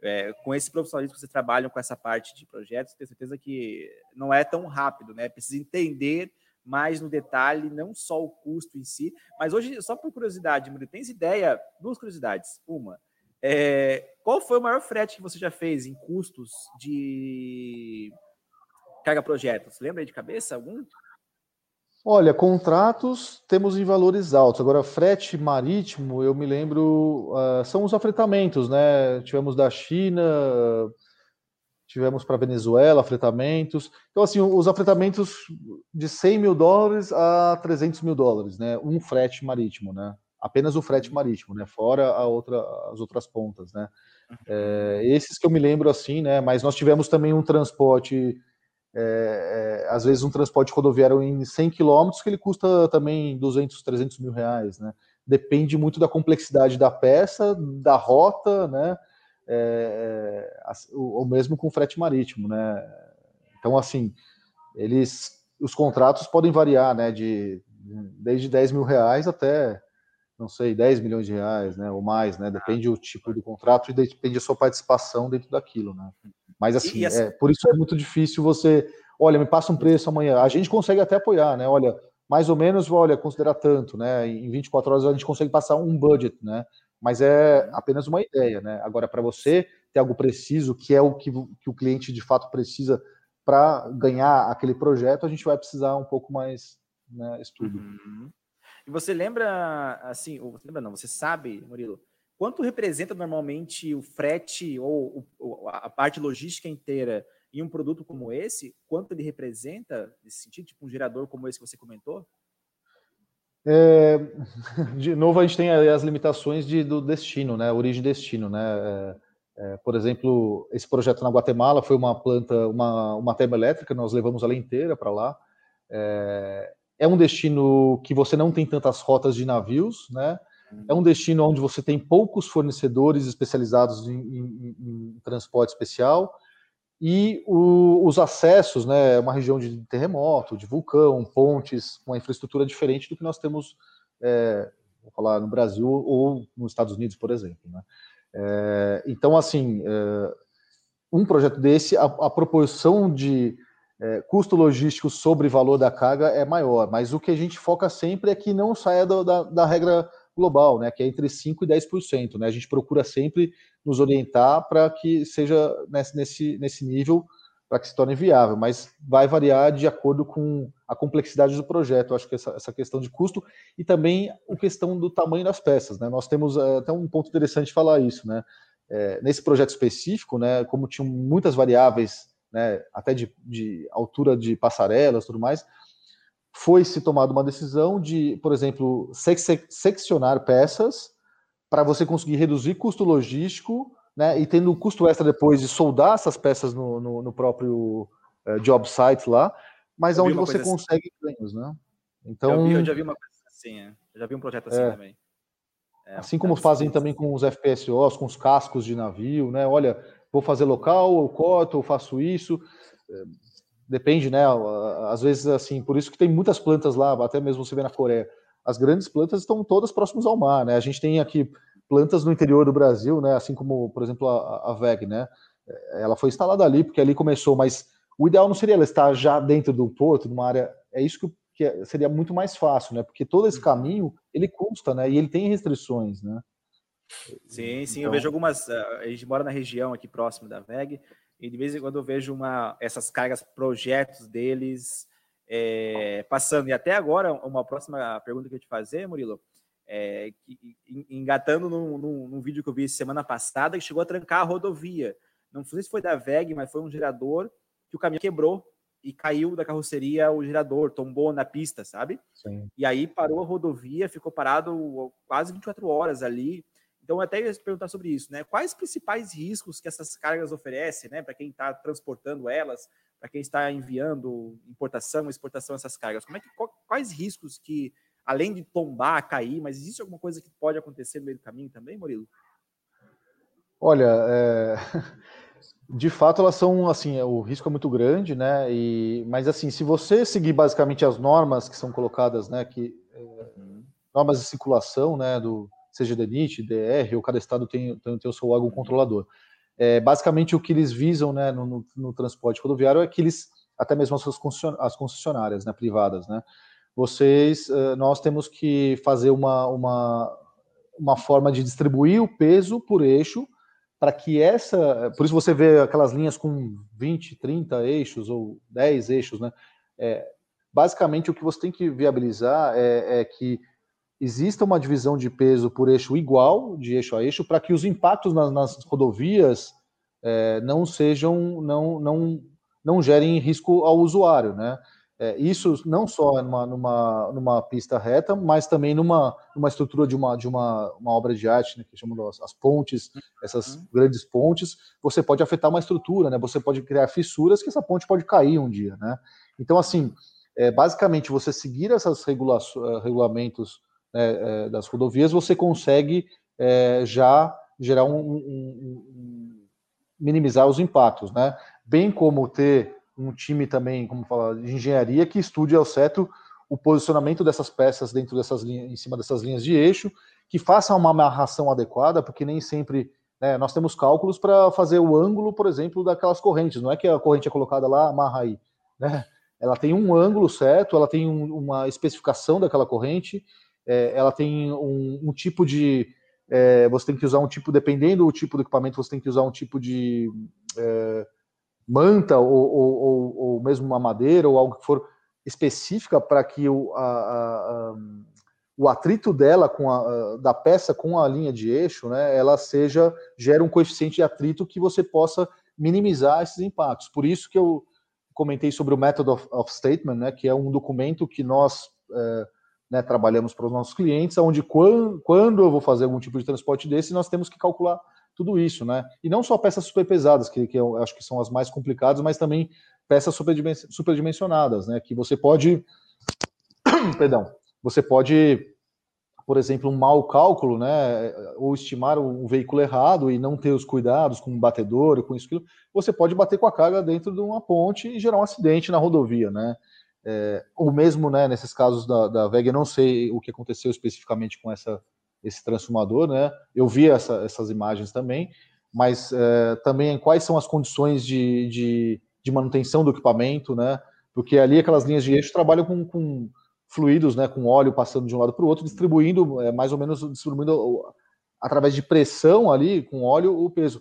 Speaker 1: É, com esse profissionalismo que vocês trabalham com essa parte de projetos, tenho certeza que não é tão rápido, né? Precisa entender mais no detalhe, não só o custo em si, mas hoje, só por curiosidade, Murilo, tens ideia? Duas curiosidades. Uma, é, qual foi o maior frete que você já fez em custos de carga projetos? Lembra aí de cabeça algum?
Speaker 2: Olha, contratos temos em valores altos. Agora, frete marítimo, eu me lembro, uh, são os afretamentos, né? Tivemos da China, tivemos para Venezuela afretamentos. Então, assim, os afretamentos de 100 mil dólares a 300 mil dólares, né? Um frete marítimo, né? Apenas o frete marítimo, né? Fora a outra, as outras pontas, né? É, esses que eu me lembro assim, né? Mas nós tivemos também um transporte é, é, às vezes um transporte rodoviário em 100 quilômetros que ele custa também 200, 300 mil reais, né? Depende muito da complexidade da peça, da rota, né? É, é o, o, mesmo com frete marítimo, né? Então, assim, eles, os contratos podem variar, né? De desde 10 mil reais até, não sei, 10 milhões de reais, né? Ou mais, né? Depende do tipo do contrato e depende da sua participação dentro daquilo, né? Mas assim, assim, é, por isso é muito difícil você, olha, me passa um preço amanhã. A gente consegue até apoiar, né? Olha, mais ou menos, olha, considerar tanto, né? Em 24 horas a gente consegue passar um budget, né? Mas é uhum. apenas uma ideia, né? Agora, para você ter algo preciso, que é o que, que o cliente de fato precisa para ganhar aquele projeto, a gente vai precisar um pouco mais né, estudo. Uhum.
Speaker 1: E você lembra, assim, ou você lembra não, você sabe, Murilo, Quanto representa normalmente o frete ou, a parte logística inteira em um produto como esse? Quanto ele representa nesse sentido, tipo um gerador como esse que você comentou?
Speaker 2: É, de novo, a gente tem as limitações de, do destino, né? Origem e destino, né? É, É, por exemplo, esse projeto na Guatemala foi uma planta, uma, uma termoelétrica, nós levamos ela inteira para lá. É, é, um destino que você não tem tantas rotas de navios, né? É um destino onde você tem poucos fornecedores especializados em, em, em transporte especial e o, os acessos, né? É uma região de terremoto, de vulcão, pontes, uma infraestrutura diferente do que nós temos, é, vou falar no Brasil ou nos Estados Unidos, por exemplo, né? É, então, assim, é, um projeto desse, a, a proporção de é, custo logístico sobre valor da carga é maior, mas o que a gente foca sempre é que não saia do, da, da, regra global, né, que é entre 5% e 10%. Né, a gente procura sempre nos orientar para que seja nesse, nesse, nesse nível para que se torne viável, mas vai variar de acordo com a complexidade do projeto. Eu acho que essa, essa, questão de custo e também a questão do tamanho das peças. Né? Nós temos é, até um ponto interessante falar isso. Né? É, nesse projeto específico, né, como tinham muitas variáveis, né, até de, de altura de passarelas tudo mais, foi se tomada uma decisão de, por exemplo, seccionar peças para você conseguir reduzir custo logístico né, e tendo custo extra depois de soldar essas peças no, no, no próprio uh, job site lá, mas onde você assim. consegue assim. ganhos, né?
Speaker 1: Então, eu, vi, eu, já vi uma coisa assim, é. eu já vi um projeto assim é, também.
Speaker 2: É, assim como fazem também com os FPSOs, com os cascos de navio, né? Olha, vou fazer local, eu corto, eu faço isso. Depende, né? Às vezes, assim, por isso que tem muitas plantas lá, até mesmo você vê na Coreia. As grandes plantas estão todas próximas ao mar, né? A gente tem aqui plantas no interior do Brasil, né? Assim como, por exemplo, a, a VEG, né? É, ela foi instalada ali porque ali começou, mas o ideal não seria ela estar já dentro do porto, numa área. É isso que, que é, seria muito mais fácil, né? Porque todo esse uhum. caminho ele custa, né? E ele tem restrições, né?
Speaker 1: Sim, sim. Então... Eu vejo algumas. Ah, a gente mora na região aqui próximo da VEG e de vez em quando eu vejo uma, essas cargas, projetos deles é, passando. E até agora, uma próxima pergunta que eu te fazer, Murilo, é, engatando num, num, num, vídeo que eu vi semana passada, que chegou a trancar a rodovia. Não sei se foi da VEG, mas foi um gerador que o caminhão quebrou e caiu da carroceria o gerador, tombou na pista, sabe? Sim. E aí parou a rodovia, ficou parado quase 24 horas ali. Então, até ia perguntar sobre isso, né? Quais os principais riscos que essas cargas oferecem, né? Para quem está transportando elas, para quem está enviando importação, exportação essas cargas? Como é que, quais riscos que além de tombar, cair, mas existe alguma coisa que pode acontecer no meio do caminho também, Murilo?
Speaker 2: Olha, é... de fato elas são assim, o risco é muito grande, né? E mas assim, se você seguir basicamente as normas que são colocadas, né, que é, uhum. normas de circulação, né, do seja DENIT, DR, ou cada estado tem, tem, tem o seu órgão controlador. É, basicamente o que eles visam, né, no, no, no transporte rodoviário é que eles até mesmo as concessionárias, né, privadas, né, vocês, eh, nós temos que fazer uma, uma, uma forma de distribuir o peso por eixo para que essa, por isso você vê aquelas linhas com 20, 30 eixos ou 10 eixos, né? É, basicamente o que você tem que viabilizar é, é, que exista uma divisão de peso por eixo igual, de eixo a eixo, para que os impactos nas, nas rodovias é, não sejam, não, não, não gerem risco ao usuário, né? É, isso não só numa, numa, numa, pista reta, mas também numa, numa estrutura de uma, de uma, uma obra de arte, né, que chamam as, as pontes, essas uhum. grandes pontes, você pode afetar uma estrutura, né? Você pode criar fissuras que essa ponte pode cair um dia, né? Então, assim, é, basicamente, você seguir esses eh, regulamentos né, é, das rodovias, você consegue é, já gerar um, um, um, minimizar os impactos, né? Bem como ter um time também, como falar, de engenharia que estude ao certo o posicionamento dessas peças dentro dessas linhas, em cima dessas linhas de eixo, que façam uma amarração adequada, porque nem sempre né, nós temos cálculos para fazer o ângulo, por exemplo, daquelas correntes. Não é que a corrente é colocada lá, amarra aí, né? Ela tem um ângulo certo, ela tem um, uma especificação daquela corrente, é, ela tem um, um tipo de é, você tem que usar um tipo, dependendo do tipo do equipamento, você tem que usar um tipo de é, manta ou, ou, ou, mesmo uma madeira ou algo que for específica para que o, a, a, o atrito dela com a, da peça com a linha de eixo, né, ela seja gera um coeficiente de atrito que você possa minimizar esses impactos. Por isso que eu comentei sobre o Method of, of Statement, né, que é um documento que nós é, né, trabalhamos para os nossos clientes, onde quando, quando eu vou fazer algum tipo de transporte desse, nós temos que calcular tudo isso, né? E não só peças super pesadas, que, que eu acho que são as mais complicadas, mas também peças superdimensionadas, né? Que você pode, perdão, você pode, por exemplo, um mau cálculo, né? Ou estimar um veículo errado e não ter os cuidados com o batedor, com isso, você pode bater com a carga dentro de uma ponte e gerar um acidente na rodovia, né? É, ou mesmo, né, nesses casos da, da VEG, eu não sei o que aconteceu especificamente com essa, esse transformador, né? Eu vi essa, essas imagens também, mas é, também quais são as condições de, de, de, manutenção do equipamento, né? Porque ali aquelas linhas de eixo trabalham com, com fluidos, né? Com óleo passando de um lado para o outro, distribuindo, é, mais ou menos distribuindo através de pressão ali com óleo o peso.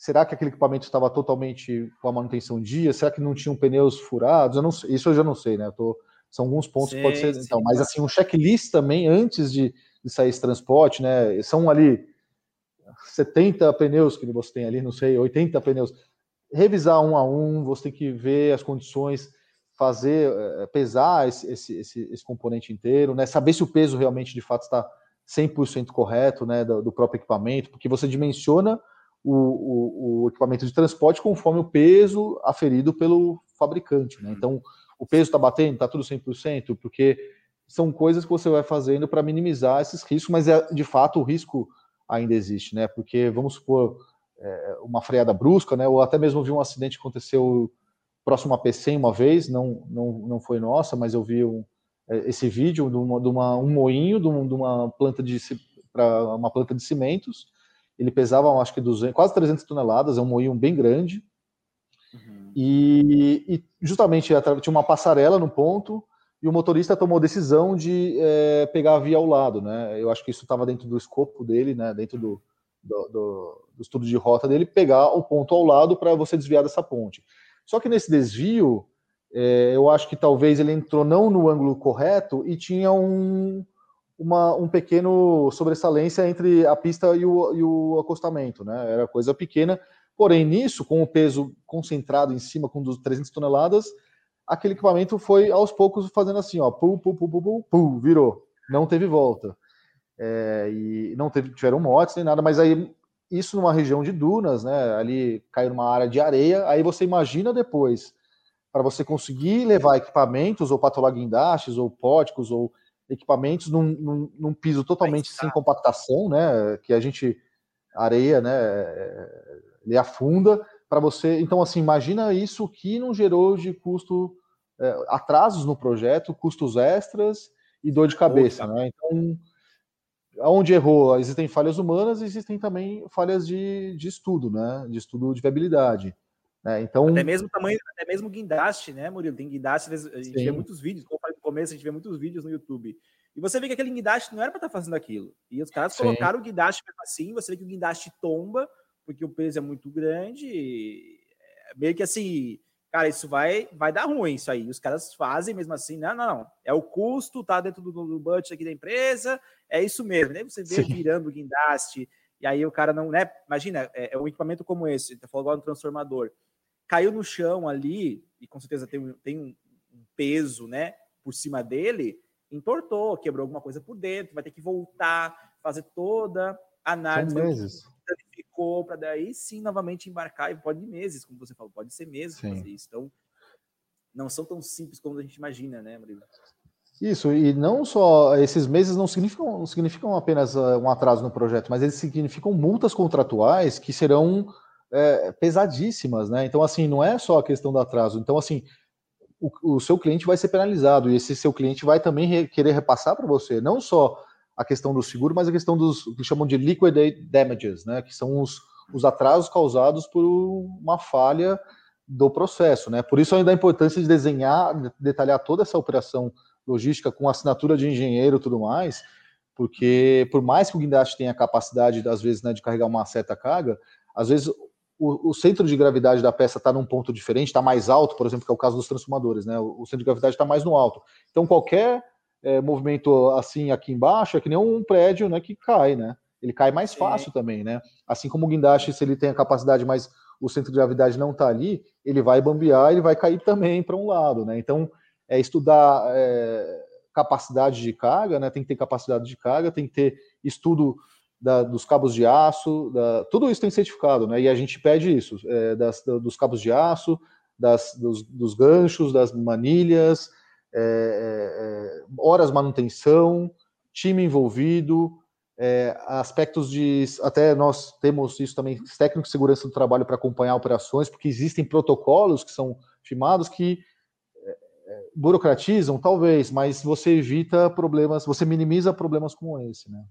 Speaker 2: Será que aquele equipamento estava totalmente com a manutenção dia? Será que não tinham pneus furados? Eu não sei, isso eu já não sei, né? Tô, são alguns pontos sim, que pode ser. Sim, então, mas assim, um checklist também antes de, de sair esse transporte, né? São ali 70 pneus que você tem ali, não sei, 80 pneus. Revisar um a um, você tem que ver as condições, fazer, eh, pesar esse, esse, esse, esse componente inteiro, né? Saber se o peso realmente de fato está 100% correto, né? Do, do próprio equipamento, porque você dimensiona o, o, o, equipamento de transporte conforme o peso aferido pelo fabricante. Né? Uhum. Então, o peso está batendo, está tudo 100%, porque são coisas que você vai fazendo para minimizar esses riscos, mas é, de fato o risco ainda existe, né? Porque vamos supor é, uma freada brusca, né? Ou até mesmo vi um acidente que aconteceu próximo a PC uma vez, não, não, não foi nossa, mas eu vi um, é, esse vídeo de, uma, de uma, um moinho de, um, de uma planta de para uma planta de cimentos ele pesava, acho que 200, quase 300 toneladas, é um moinho bem grande. Uhum. E, e, justamente tinha uma passarela no ponto e o motorista tomou a decisão de é, pegar a via ao lado, né? Eu acho que isso estava dentro do escopo dele, né? Dentro do, do, do, do estudo de rota dele, pegar o ponto ao lado para você desviar dessa ponte. Só que nesse desvio, é, eu acho que talvez ele entrou não no ângulo correto e tinha um, uma um pequeno sobressalência entre a pista e o, e o acostamento, né? Era coisa pequena, porém nisso, com o peso concentrado em cima com 300 toneladas, aquele equipamento foi aos poucos fazendo assim, ó, pu, pu, pu, pu, pu, pu virou, não teve volta. É, e não teve, tiveram mortes nem nada, mas aí isso numa região de dunas, né? Ali caiu numa área de areia, aí você imagina depois para você conseguir levar equipamentos ou patolar guindastes ou póticos ou equipamentos num, num, num piso totalmente sem compactação, né? Que a gente areia, né? Ele afunda para você. Então, assim, imagina isso que não gerou de custo é, atrasos no projeto, custos extras e dor de cabeça, né? Então, onde errou, existem falhas humanas, existem também falhas de, de estudo, né? De estudo de viabilidade. Né? Então,
Speaker 1: até mesmo tamanho, até mesmo guindaste, né, Murilo? Tem guindaste, a gente sim. vê muitos vídeos, como começo, a gente vê muitos vídeos no YouTube. E você vê que aquele guindaste não era para estar tá fazendo aquilo. E os caras sim. colocaram o guindaste assim, você vê que o guindaste tomba, porque o peso é muito grande. É meio que assim, cara, isso vai, vai dar ruim isso aí. Os caras fazem mesmo assim, não, não, não. É o custo, tá dentro do, do budget aqui da empresa, é isso mesmo. Né? Você vê Sim. virando o guindaste, e aí o cara não, né? Imagina, é, é um equipamento como esse, tá falando agora no transformador caiu no chão ali, e com certeza tem, tem um, um peso, né, por cima dele, entortou, quebrou alguma coisa por dentro, vai ter que voltar, fazer toda a análise. São meses. Ficou para daí sim novamente embarcar, e pode ir meses, como você falou, pode ser meses fazer isso. Então, não são tão simples como a gente imagina, né, Murilo?
Speaker 2: Isso, e não só esses meses não significam, não significam apenas uh, um atraso no projeto, mas eles significam multas contratuais que serão é, pesadíssimas, né? Então, assim, não é só a questão do atraso. Então, assim, o, o seu cliente vai ser penalizado e esse seu cliente vai também re, querer repassar para você, não só a questão do seguro, mas a questão dos que chamam de liquidate damages, né? Que são os, os atrasos causados por uma falha do processo, né? Por isso ainda a importância de desenhar, detalhar toda essa operação logística com assinatura de engenheiro e tudo mais, porque por mais que o guindaste tenha a capacidade, às vezes, né, de carregar uma certa carga, às vezes o, o, centro de gravidade da peça está num ponto diferente, está mais alto, por exemplo, que é o caso dos transformadores, né? O, o centro de gravidade está mais no alto. Então, qualquer é, movimento assim aqui embaixo é que nem um prédio né, que cai, né? Ele cai mais fácil também, né? Assim como o guindaste, se ele tem a capacidade, mas o centro de gravidade não está ali, ele vai bambear, ele vai cair também para um lado, né? Então, é estudar é, capacidade de carga, né? Tem que ter capacidade de carga, tem que ter estudo da, dos cabos de aço, da, tudo isso tem certificado, né? E a gente pede isso, é, das, dos cabos de aço, das, dos, dos ganchos, das manilhas, é, é, é horas manutenção, time envolvido, é, aspectos de. Até nós temos isso também, técnicos de segurança do trabalho para acompanhar operações, porque existem protocolos que são firmados que é, burocratizam, talvez, mas você evita problemas, você minimiza problemas como esse, né?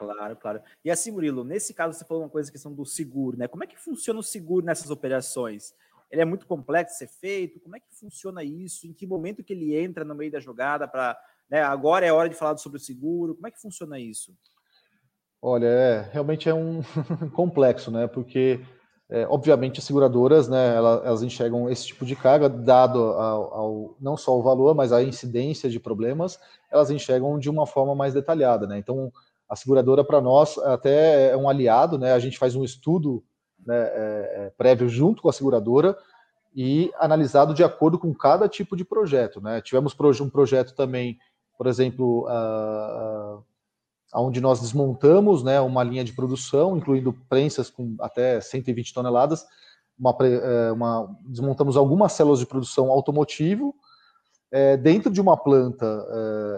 Speaker 1: Claro, claro. E assim, Murilo, nesse caso você falou uma coisa, questão do seguro, né? Como é que funciona o seguro nessas operações? Ele é muito complexo de ser feito? Como é que funciona isso? Em que momento que ele entra no meio da jogada para, né, agora é hora de falar sobre o seguro? Como é que funciona isso?
Speaker 2: Olha, é, realmente é um complexo, né? Porque, é, obviamente, as seguradoras, né, elas, elas, enxergam esse tipo de carga, dado ao, ao, não só o valor, mas a incidência de problemas, elas enxergam de uma forma mais detalhada, né? Então, a seguradora para nós até é um aliado, né? A gente faz um estudo né, é, é, prévio junto com a seguradora e analisado de acordo com cada tipo de projeto, né? Tivemos um projeto também, por exemplo, uh, onde nós desmontamos, né, uma linha de produção, incluindo prensas com até 120 toneladas, uma, é, uma, desmontamos algumas células de produção automotivo é, dentro de uma planta,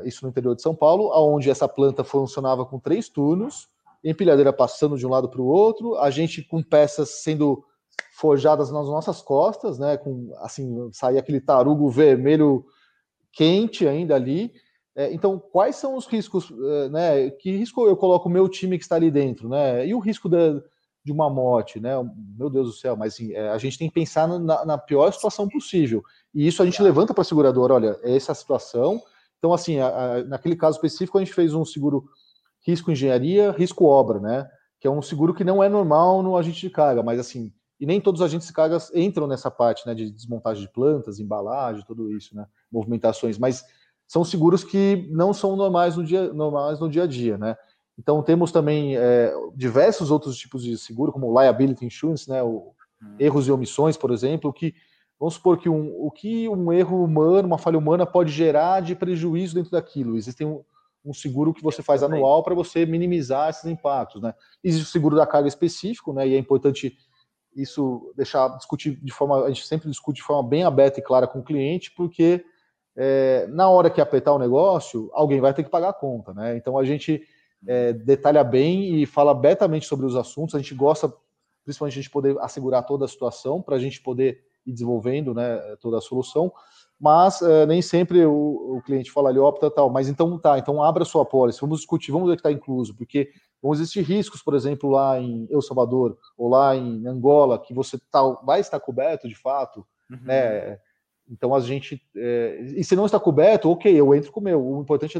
Speaker 2: é, isso no interior de São Paulo, onde essa planta funcionava com três turnos, empilhadeira passando de um lado para o outro, a gente com peças sendo forjadas nas nossas costas, né, com assim saía aquele tarugo vermelho quente ainda ali. É, então, quais são os riscos, é, né? Que risco eu coloco o meu time que está ali dentro, né? E o risco da, de uma morte, né? Meu Deus do céu, mas assim, é, a gente tem que pensar na, na, pior situação possível. E isso a gente levanta para a seguradora, olha, essa é a situação. Então, assim, a, a, naquele caso específico, a gente fez um seguro risco engenharia, risco obra, né? Que é um seguro que não é normal no agente de carga, mas assim, e nem todos os agentes de cargas entram nessa parte, né? De desmontagem de plantas, embalagem, tudo isso, né? Movimentações, mas são seguros que não são normais no dia, normais no dia a dia, né? Então temos também é, diversos outros tipos de seguro, como liability insurance, né, o, hum. erros e omissões, por exemplo, que vamos supor que um, o que um erro humano, uma falha humana pode gerar de prejuízo dentro daquilo. Existe um, um seguro que você faz anual para você minimizar esses impactos, né? Existe o seguro da carga específico, né? E é importante isso deixar discutir de forma, a gente sempre discute de forma bem aberta e clara com o cliente, porque é, na hora que apertar o negócio, alguém vai ter que pagar a conta, né? Então a gente é, detalha bem e fala abertamente sobre os assuntos. A gente gosta, principalmente, de a gente poder assegurar toda a situação para a gente poder ir desenvolvendo né, toda a solução. Mas é, nem sempre o, o, cliente fala ali, opta tal. Mas então tá, então abra sua pólice, vamos discutir, vamos ver o que está incluso, porque vão existir riscos, por exemplo, lá em El Salvador ou lá em Angola, que você tá, vai estar coberto de fato, uhum. né? Então a gente. É, e se não está coberto, ok, eu entro com o meu. O importante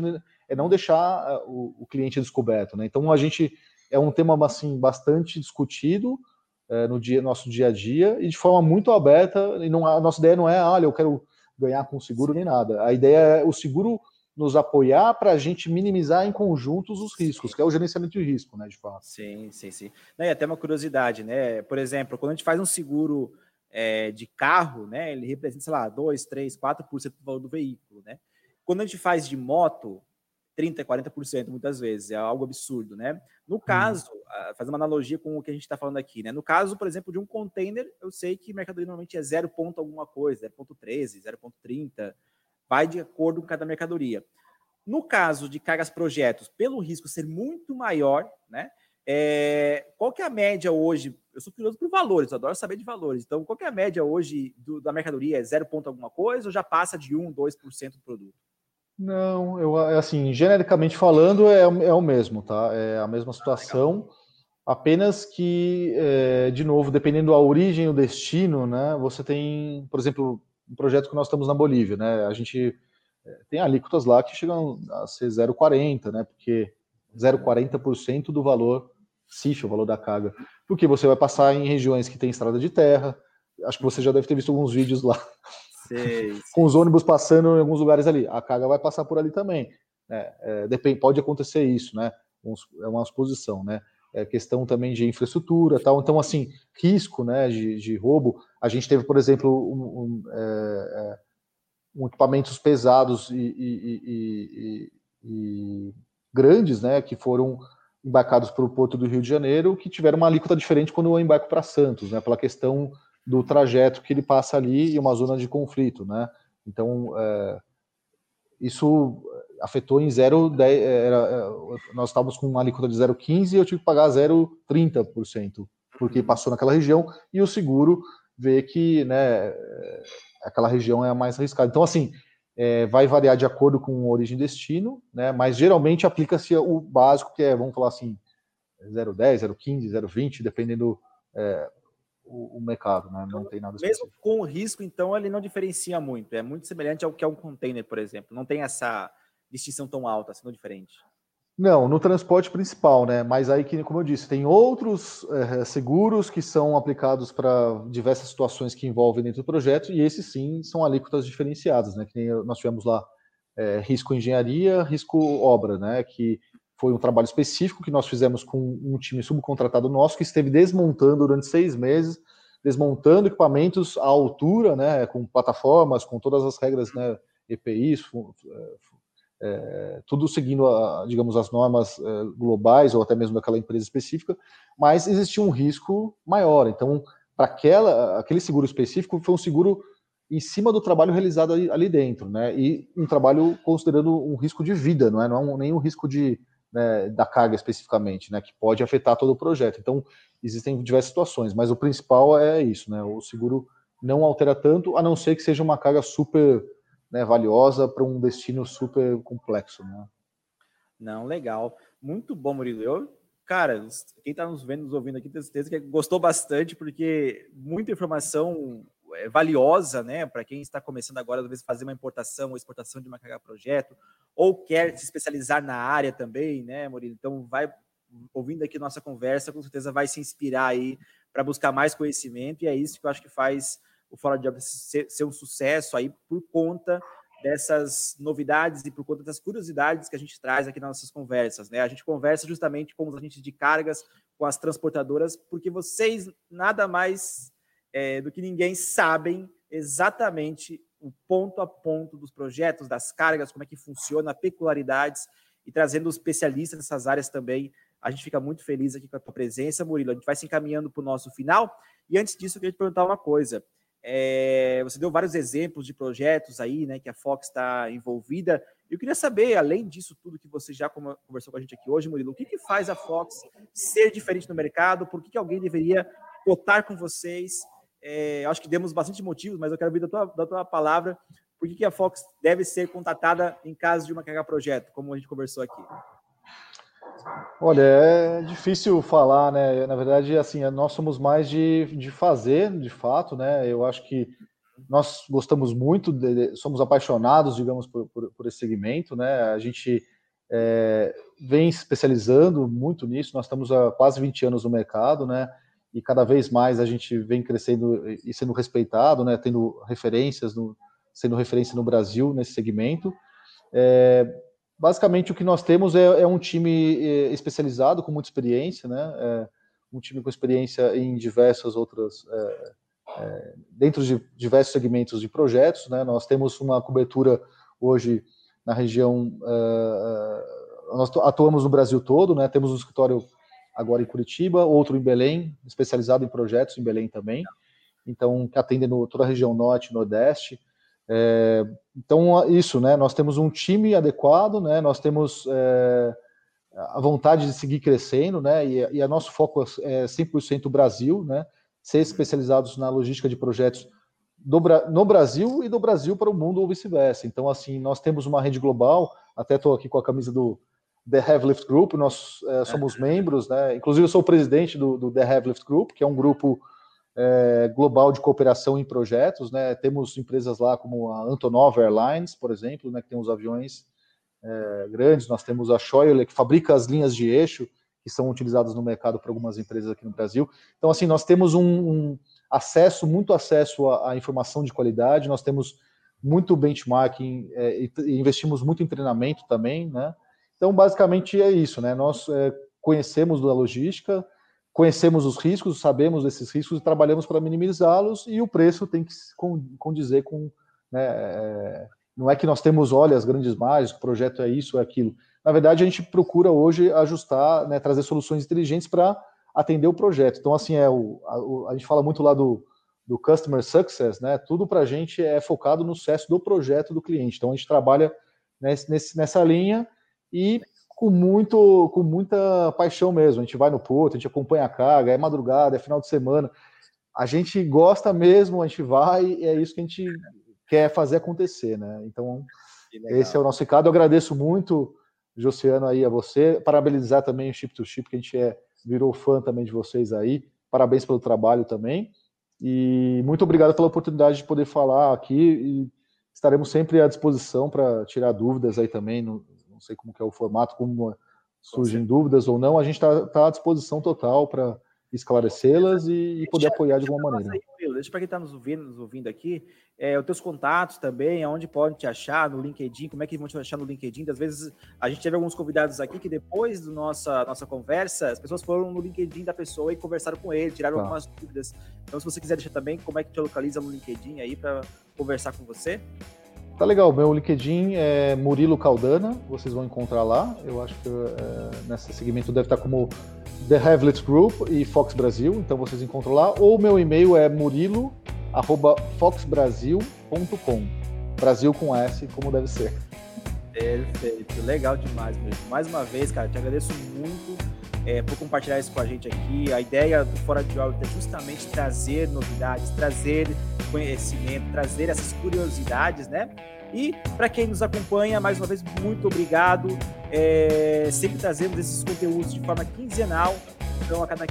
Speaker 2: é não deixar é, o, o, cliente descoberto. Né? Então a gente é um tema assim, bastante discutido é, no dia, nosso dia a dia e de forma muito aberta. E não, a nossa ideia não é, olha, eu quero ganhar com seguro nem nada. A ideia é o seguro nos apoiar para a gente minimizar em conjuntos os riscos, sim. que é o gerenciamento de risco, né, de fato.
Speaker 1: Sim, sim, sim. E até uma curiosidade, né? Por exemplo, quando a gente faz um seguro é, de carro, né, ele representa, sei lá, 2, 3, 4% do valor do veículo, né? Quando a gente faz de moto, 30, 40% muitas vezes, é algo absurdo, né? No caso, hum. fazer uma analogia com o que a gente está falando aqui, né? No caso, por exemplo, de um container, eu sei que mercadoria normalmente é 0 ponto alguma coisa, 0.13, 0.30, vai de acordo com cada mercadoria. No caso de cargas projetos, pelo risco ser muito maior, né? É, qual que é a média hoje? Eu sou curioso por valores, eu adoro saber de valores. Então, qual que é a média hoje do, da mercadoria? É zero ponto alguma coisa ou já passa de 1, 2% do produto?
Speaker 2: Não, eu assim, genericamente falando, é, é o mesmo, tá? É a mesma situação, ah, apenas que, é, de novo, dependendo da origem e o destino, né? Você tem, por exemplo, um projeto que nós estamos na Bolívia, né? A gente é, tem alíquotas lá que chegam a ser 0,40, né? Porque 0,40% do valor CIF, o valor da carga. Porque você vai passar em regiões que tem estrada de terra. Acho que você já deve ter visto alguns vídeos lá. Sei, com os ônibus passando em alguns lugares ali. A carga vai passar por ali também. É, é, depende, pode acontecer isso, né? É uma exposição, né? É questão também de infraestrutura tal. Então, assim, risco né, de, de roubo. A gente teve, por exemplo, um, um, é, é um equipamentos pesados e, e, e, e grandes, né, que foram embarcados para o Porto do Rio de Janeiro que tiveram uma alíquota diferente quando eu embarco para Santos, né? Pela questão do trajeto que ele passa ali e uma zona de conflito, né? Então, é, isso afetou em 0,10, era, é, nós estávamos com uma alíquota de 0,15 e eu tive que pagar 0,30%, porque uhum. passou naquela região e o seguro vê que, né, aquela região é a mais arriscada. Então, assim, é, vai variar de acordo com origem e destino, né? Mas geralmente aplica-se o básico, que é, vamos falar assim, 0,10, 0,15, 0,20, dependendo é, o, o, mercado, né? Não tem nada
Speaker 1: específico. Mesmo com o risco, então, ele não diferencia muito. É muito semelhante ao que é um container, por exemplo. Não tem essa distinção tão alta, sendo diferente.
Speaker 2: Não, no transporte principal, né? Mas aí, que, como eu disse, tem outros é, seguros que são aplicados para diversas situações que envolvem dentro do projeto, e esses sim são alíquotas diferenciadas, né? Que nem nós tivemos lá é, risco engenharia, risco obra, né? Que foi um trabalho específico que nós fizemos com um time subcontratado nosso que esteve desmontando durante seis meses, desmontando equipamentos à altura, né? Com plataformas, com todas as regras, né? EPIs, é, tudo seguindo, a, digamos, as normas é, globais ou até mesmo daquela empresa específica, mas existia um risco maior. Então, para aquela, aquele seguro específico, foi um seguro em cima do trabalho realizado ali, ali, dentro, né? E um trabalho considerando um risco de vida, não é, não é um, nem um risco de, né, da carga especificamente, né? Que pode afetar todo o projeto. Então, existem diversas situações, mas o principal é isso, né? O seguro não altera tanto, a não ser que seja uma carga super né, valiosa para um destino super complexo. Né?
Speaker 1: Não, legal. Muito bom, Murilo. Eu, cara, quem está nos vendo, nos ouvindo aqui, tem certeza que gostou bastante, porque muita informação é valiosa, né, para quem está começando agora, às vezes, fazer uma importação ou exportação de uma carga projeto, ou quer se especializar na área também, né, Murilo? Então, vai ouvindo aqui nossa conversa, com certeza vai se inspirar aí para buscar mais conhecimento, e é isso que eu acho que faz o Fora de Obras ser, ser, um sucesso aí por conta dessas novidades e por conta das curiosidades que a gente traz aqui nas nossas conversas, né? A gente conversa justamente com os agentes de cargas, com as transportadoras, porque vocês nada mais é, do que ninguém sabem exatamente o ponto a ponto dos projetos, das cargas, como é que funciona, peculiaridades e trazendo especialistas nessas áreas também. A gente fica muito feliz aqui com a tua presença, Murilo. A gente vai se encaminhando para o nosso final. E antes disso, eu queria te perguntar uma coisa. É, você deu vários exemplos de projetos aí, né, que a Fox está envolvida. Eu queria saber, além disso tudo que você já conversou com a gente aqui hoje, Murilo, o que, que faz a Fox ser diferente no mercado? Por que, que alguém deveria cotar com vocês? É, acho que demos bastante motivos, mas eu quero ouvir da tua, da tua palavra. Por que, que a Fox deve ser contatada em caso de uma carga projeto, como a gente conversou aqui?
Speaker 2: Olha, é difícil falar, né? Na verdade, assim, nós somos mais de, de fazer, de fato, né? Eu acho que nós gostamos muito, de, somos apaixonados, digamos, por, por, por, esse segmento, né? A gente é, vem especializando muito nisso, nós estamos há quase 20 anos no mercado, né? E cada vez mais a gente vem crescendo e sendo respeitado, né? Tendo referências, no, sendo referência no Brasil nesse segmento. É, basicamente o que nós temos é, é um time é, especializado com muita experiência, né? É um time com experiência em diversas outras, é, é, dentro de diversos segmentos de projetos, né? Nós temos uma cobertura hoje na região, é, nós atuamos no Brasil todo, né? Temos um escritório agora em Curitiba, outro em Belém, especializado em projetos em Belém também. Então, que atende no, toda a região norte, nordeste. É, então, isso, né? Nós temos um time adequado, né? Nós temos é, a vontade de seguir crescendo, né? E, e a nosso foco é 100% Brasil, né? Ser especializados na logística de projetos do, no Brasil e do Brasil para o mundo ou vice-versa. Então, assim, nós temos uma rede global. Até estou aqui com a camisa do The Heavy Lift Group. Nós é, somos membros, né? Inclusive, eu sou o presidente do, do The Heavy Lift Group, que é um grupo é, global de cooperação em projetos, né? Temos empresas lá como a Antonov Airlines, por exemplo, né? Que tem os aviões é, grandes. Nós temos a Scheuer, que fabrica as linhas de eixo que são utilizadas no mercado por algumas empresas aqui no Brasil. Então, assim, nós temos um, um acesso, muito acesso à, à, informação de qualidade. Nós temos muito benchmarking é, e, e, investimos muito em treinamento também, né? Então, basicamente é isso, né? Nós é, conhecemos da logística, conhecemos os riscos, sabemos desses riscos e trabalhamos para minimizá-los, e o preço tem que condizer com, né, é, Não é que nós temos, olha, as grandes margens, o projeto é isso, é aquilo. Na verdade, a gente procura hoje ajustar, né, trazer soluções inteligentes para atender o projeto. Então, assim, é o, a, a, gente fala muito lá do, do Customer Success, né? Tudo para a gente é focado no sucesso do projeto do cliente. Então, a gente trabalha nesse, nessa linha e com, muito, com muita paixão mesmo. A gente vai no porto, a gente acompanha a carga, é madrugada, é final de semana. A gente gosta mesmo, a gente vai, e é isso que a gente quer fazer acontecer, né? Então, esse é o nosso recado. Eu agradeço muito, Josiano, aí a você. Parabenizar também o Chip to Chip, que a gente é, virou fã também de vocês aí. Parabéns pelo trabalho também. E muito obrigado pela oportunidade de poder falar aqui. E estaremos sempre à disposição para tirar dúvidas aí também. No, sei como que é o formato, como surgem dúvidas ou não. A gente está tá à disposição total para esclarecê-las e, e, poder apoiar de alguma maneira.
Speaker 1: Aí, deixa para quem está nos ouvindo, nos ouvindo aqui, é, os teus contatos também, aonde podem te achar no LinkedIn, como é que vão te achar no LinkedIn. Às vezes a gente teve alguns convidados aqui que depois da nossa, nossa conversa, as pessoas foram no LinkedIn da pessoa e conversaram com ele, tiraram tá. algumas dúvidas. Então, se você quiser deixar também, como é que te localiza no LinkedIn aí para conversar com você?
Speaker 2: Tá legal, meu LinkedIn é Murilo Caldana, vocês vão encontrar lá. Eu acho que é, nesse segmento deve estar como The Havlet Group e Fox Brasil, então vocês encontram lá. Ou meu e-mail é murilo@foxbrasil.com. Brasil com S, como deve ser.
Speaker 1: Perfeito, legal demais mesmo. Mais uma vez, cara, te agradeço muito é, por compartilhar isso com a gente aqui. A ideia do Fora de Órbita é justamente trazer novidades, trazer conhecimento, trazer essas curiosidades, né? E para quem nos acompanha, mais uma vez, muito obrigado. É, sempre trazemos esses conteúdos de forma quinzenal. Então, a cada,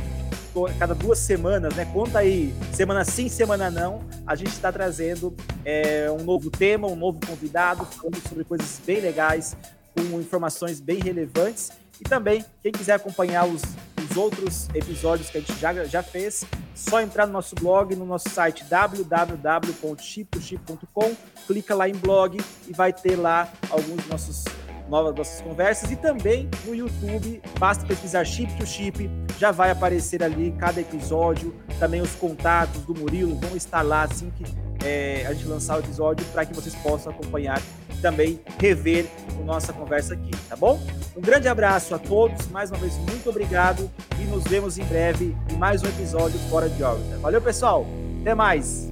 Speaker 1: cada duas semanas, né? Conta aí, semana sim, semana não. A gente está trazendo é, um novo tema, um novo convidado, falando sobre coisas bem legais, com informações bem relevantes. E também, quem quiser acompanhar os, os outros episódios que a gente já, já fez, só entrar no nosso blog, no nosso site www.chiptochip.com, clica lá em blog e vai ter lá alguns nossos novas nossas conversas. E também no YouTube, basta pesquisar Chip to Chip, já vai aparecer ali cada episódio, também os contatos do Murilo vão estar lá assim que é, a gente lançar o episódio para que vocês possam acompanhar também rever a nossa conversa aqui, tá bom? Um grande abraço a todos, mais uma vez muito obrigado e nos vemos em breve em mais um episódio Fora de órbita. Valeu, pessoal. Até mais.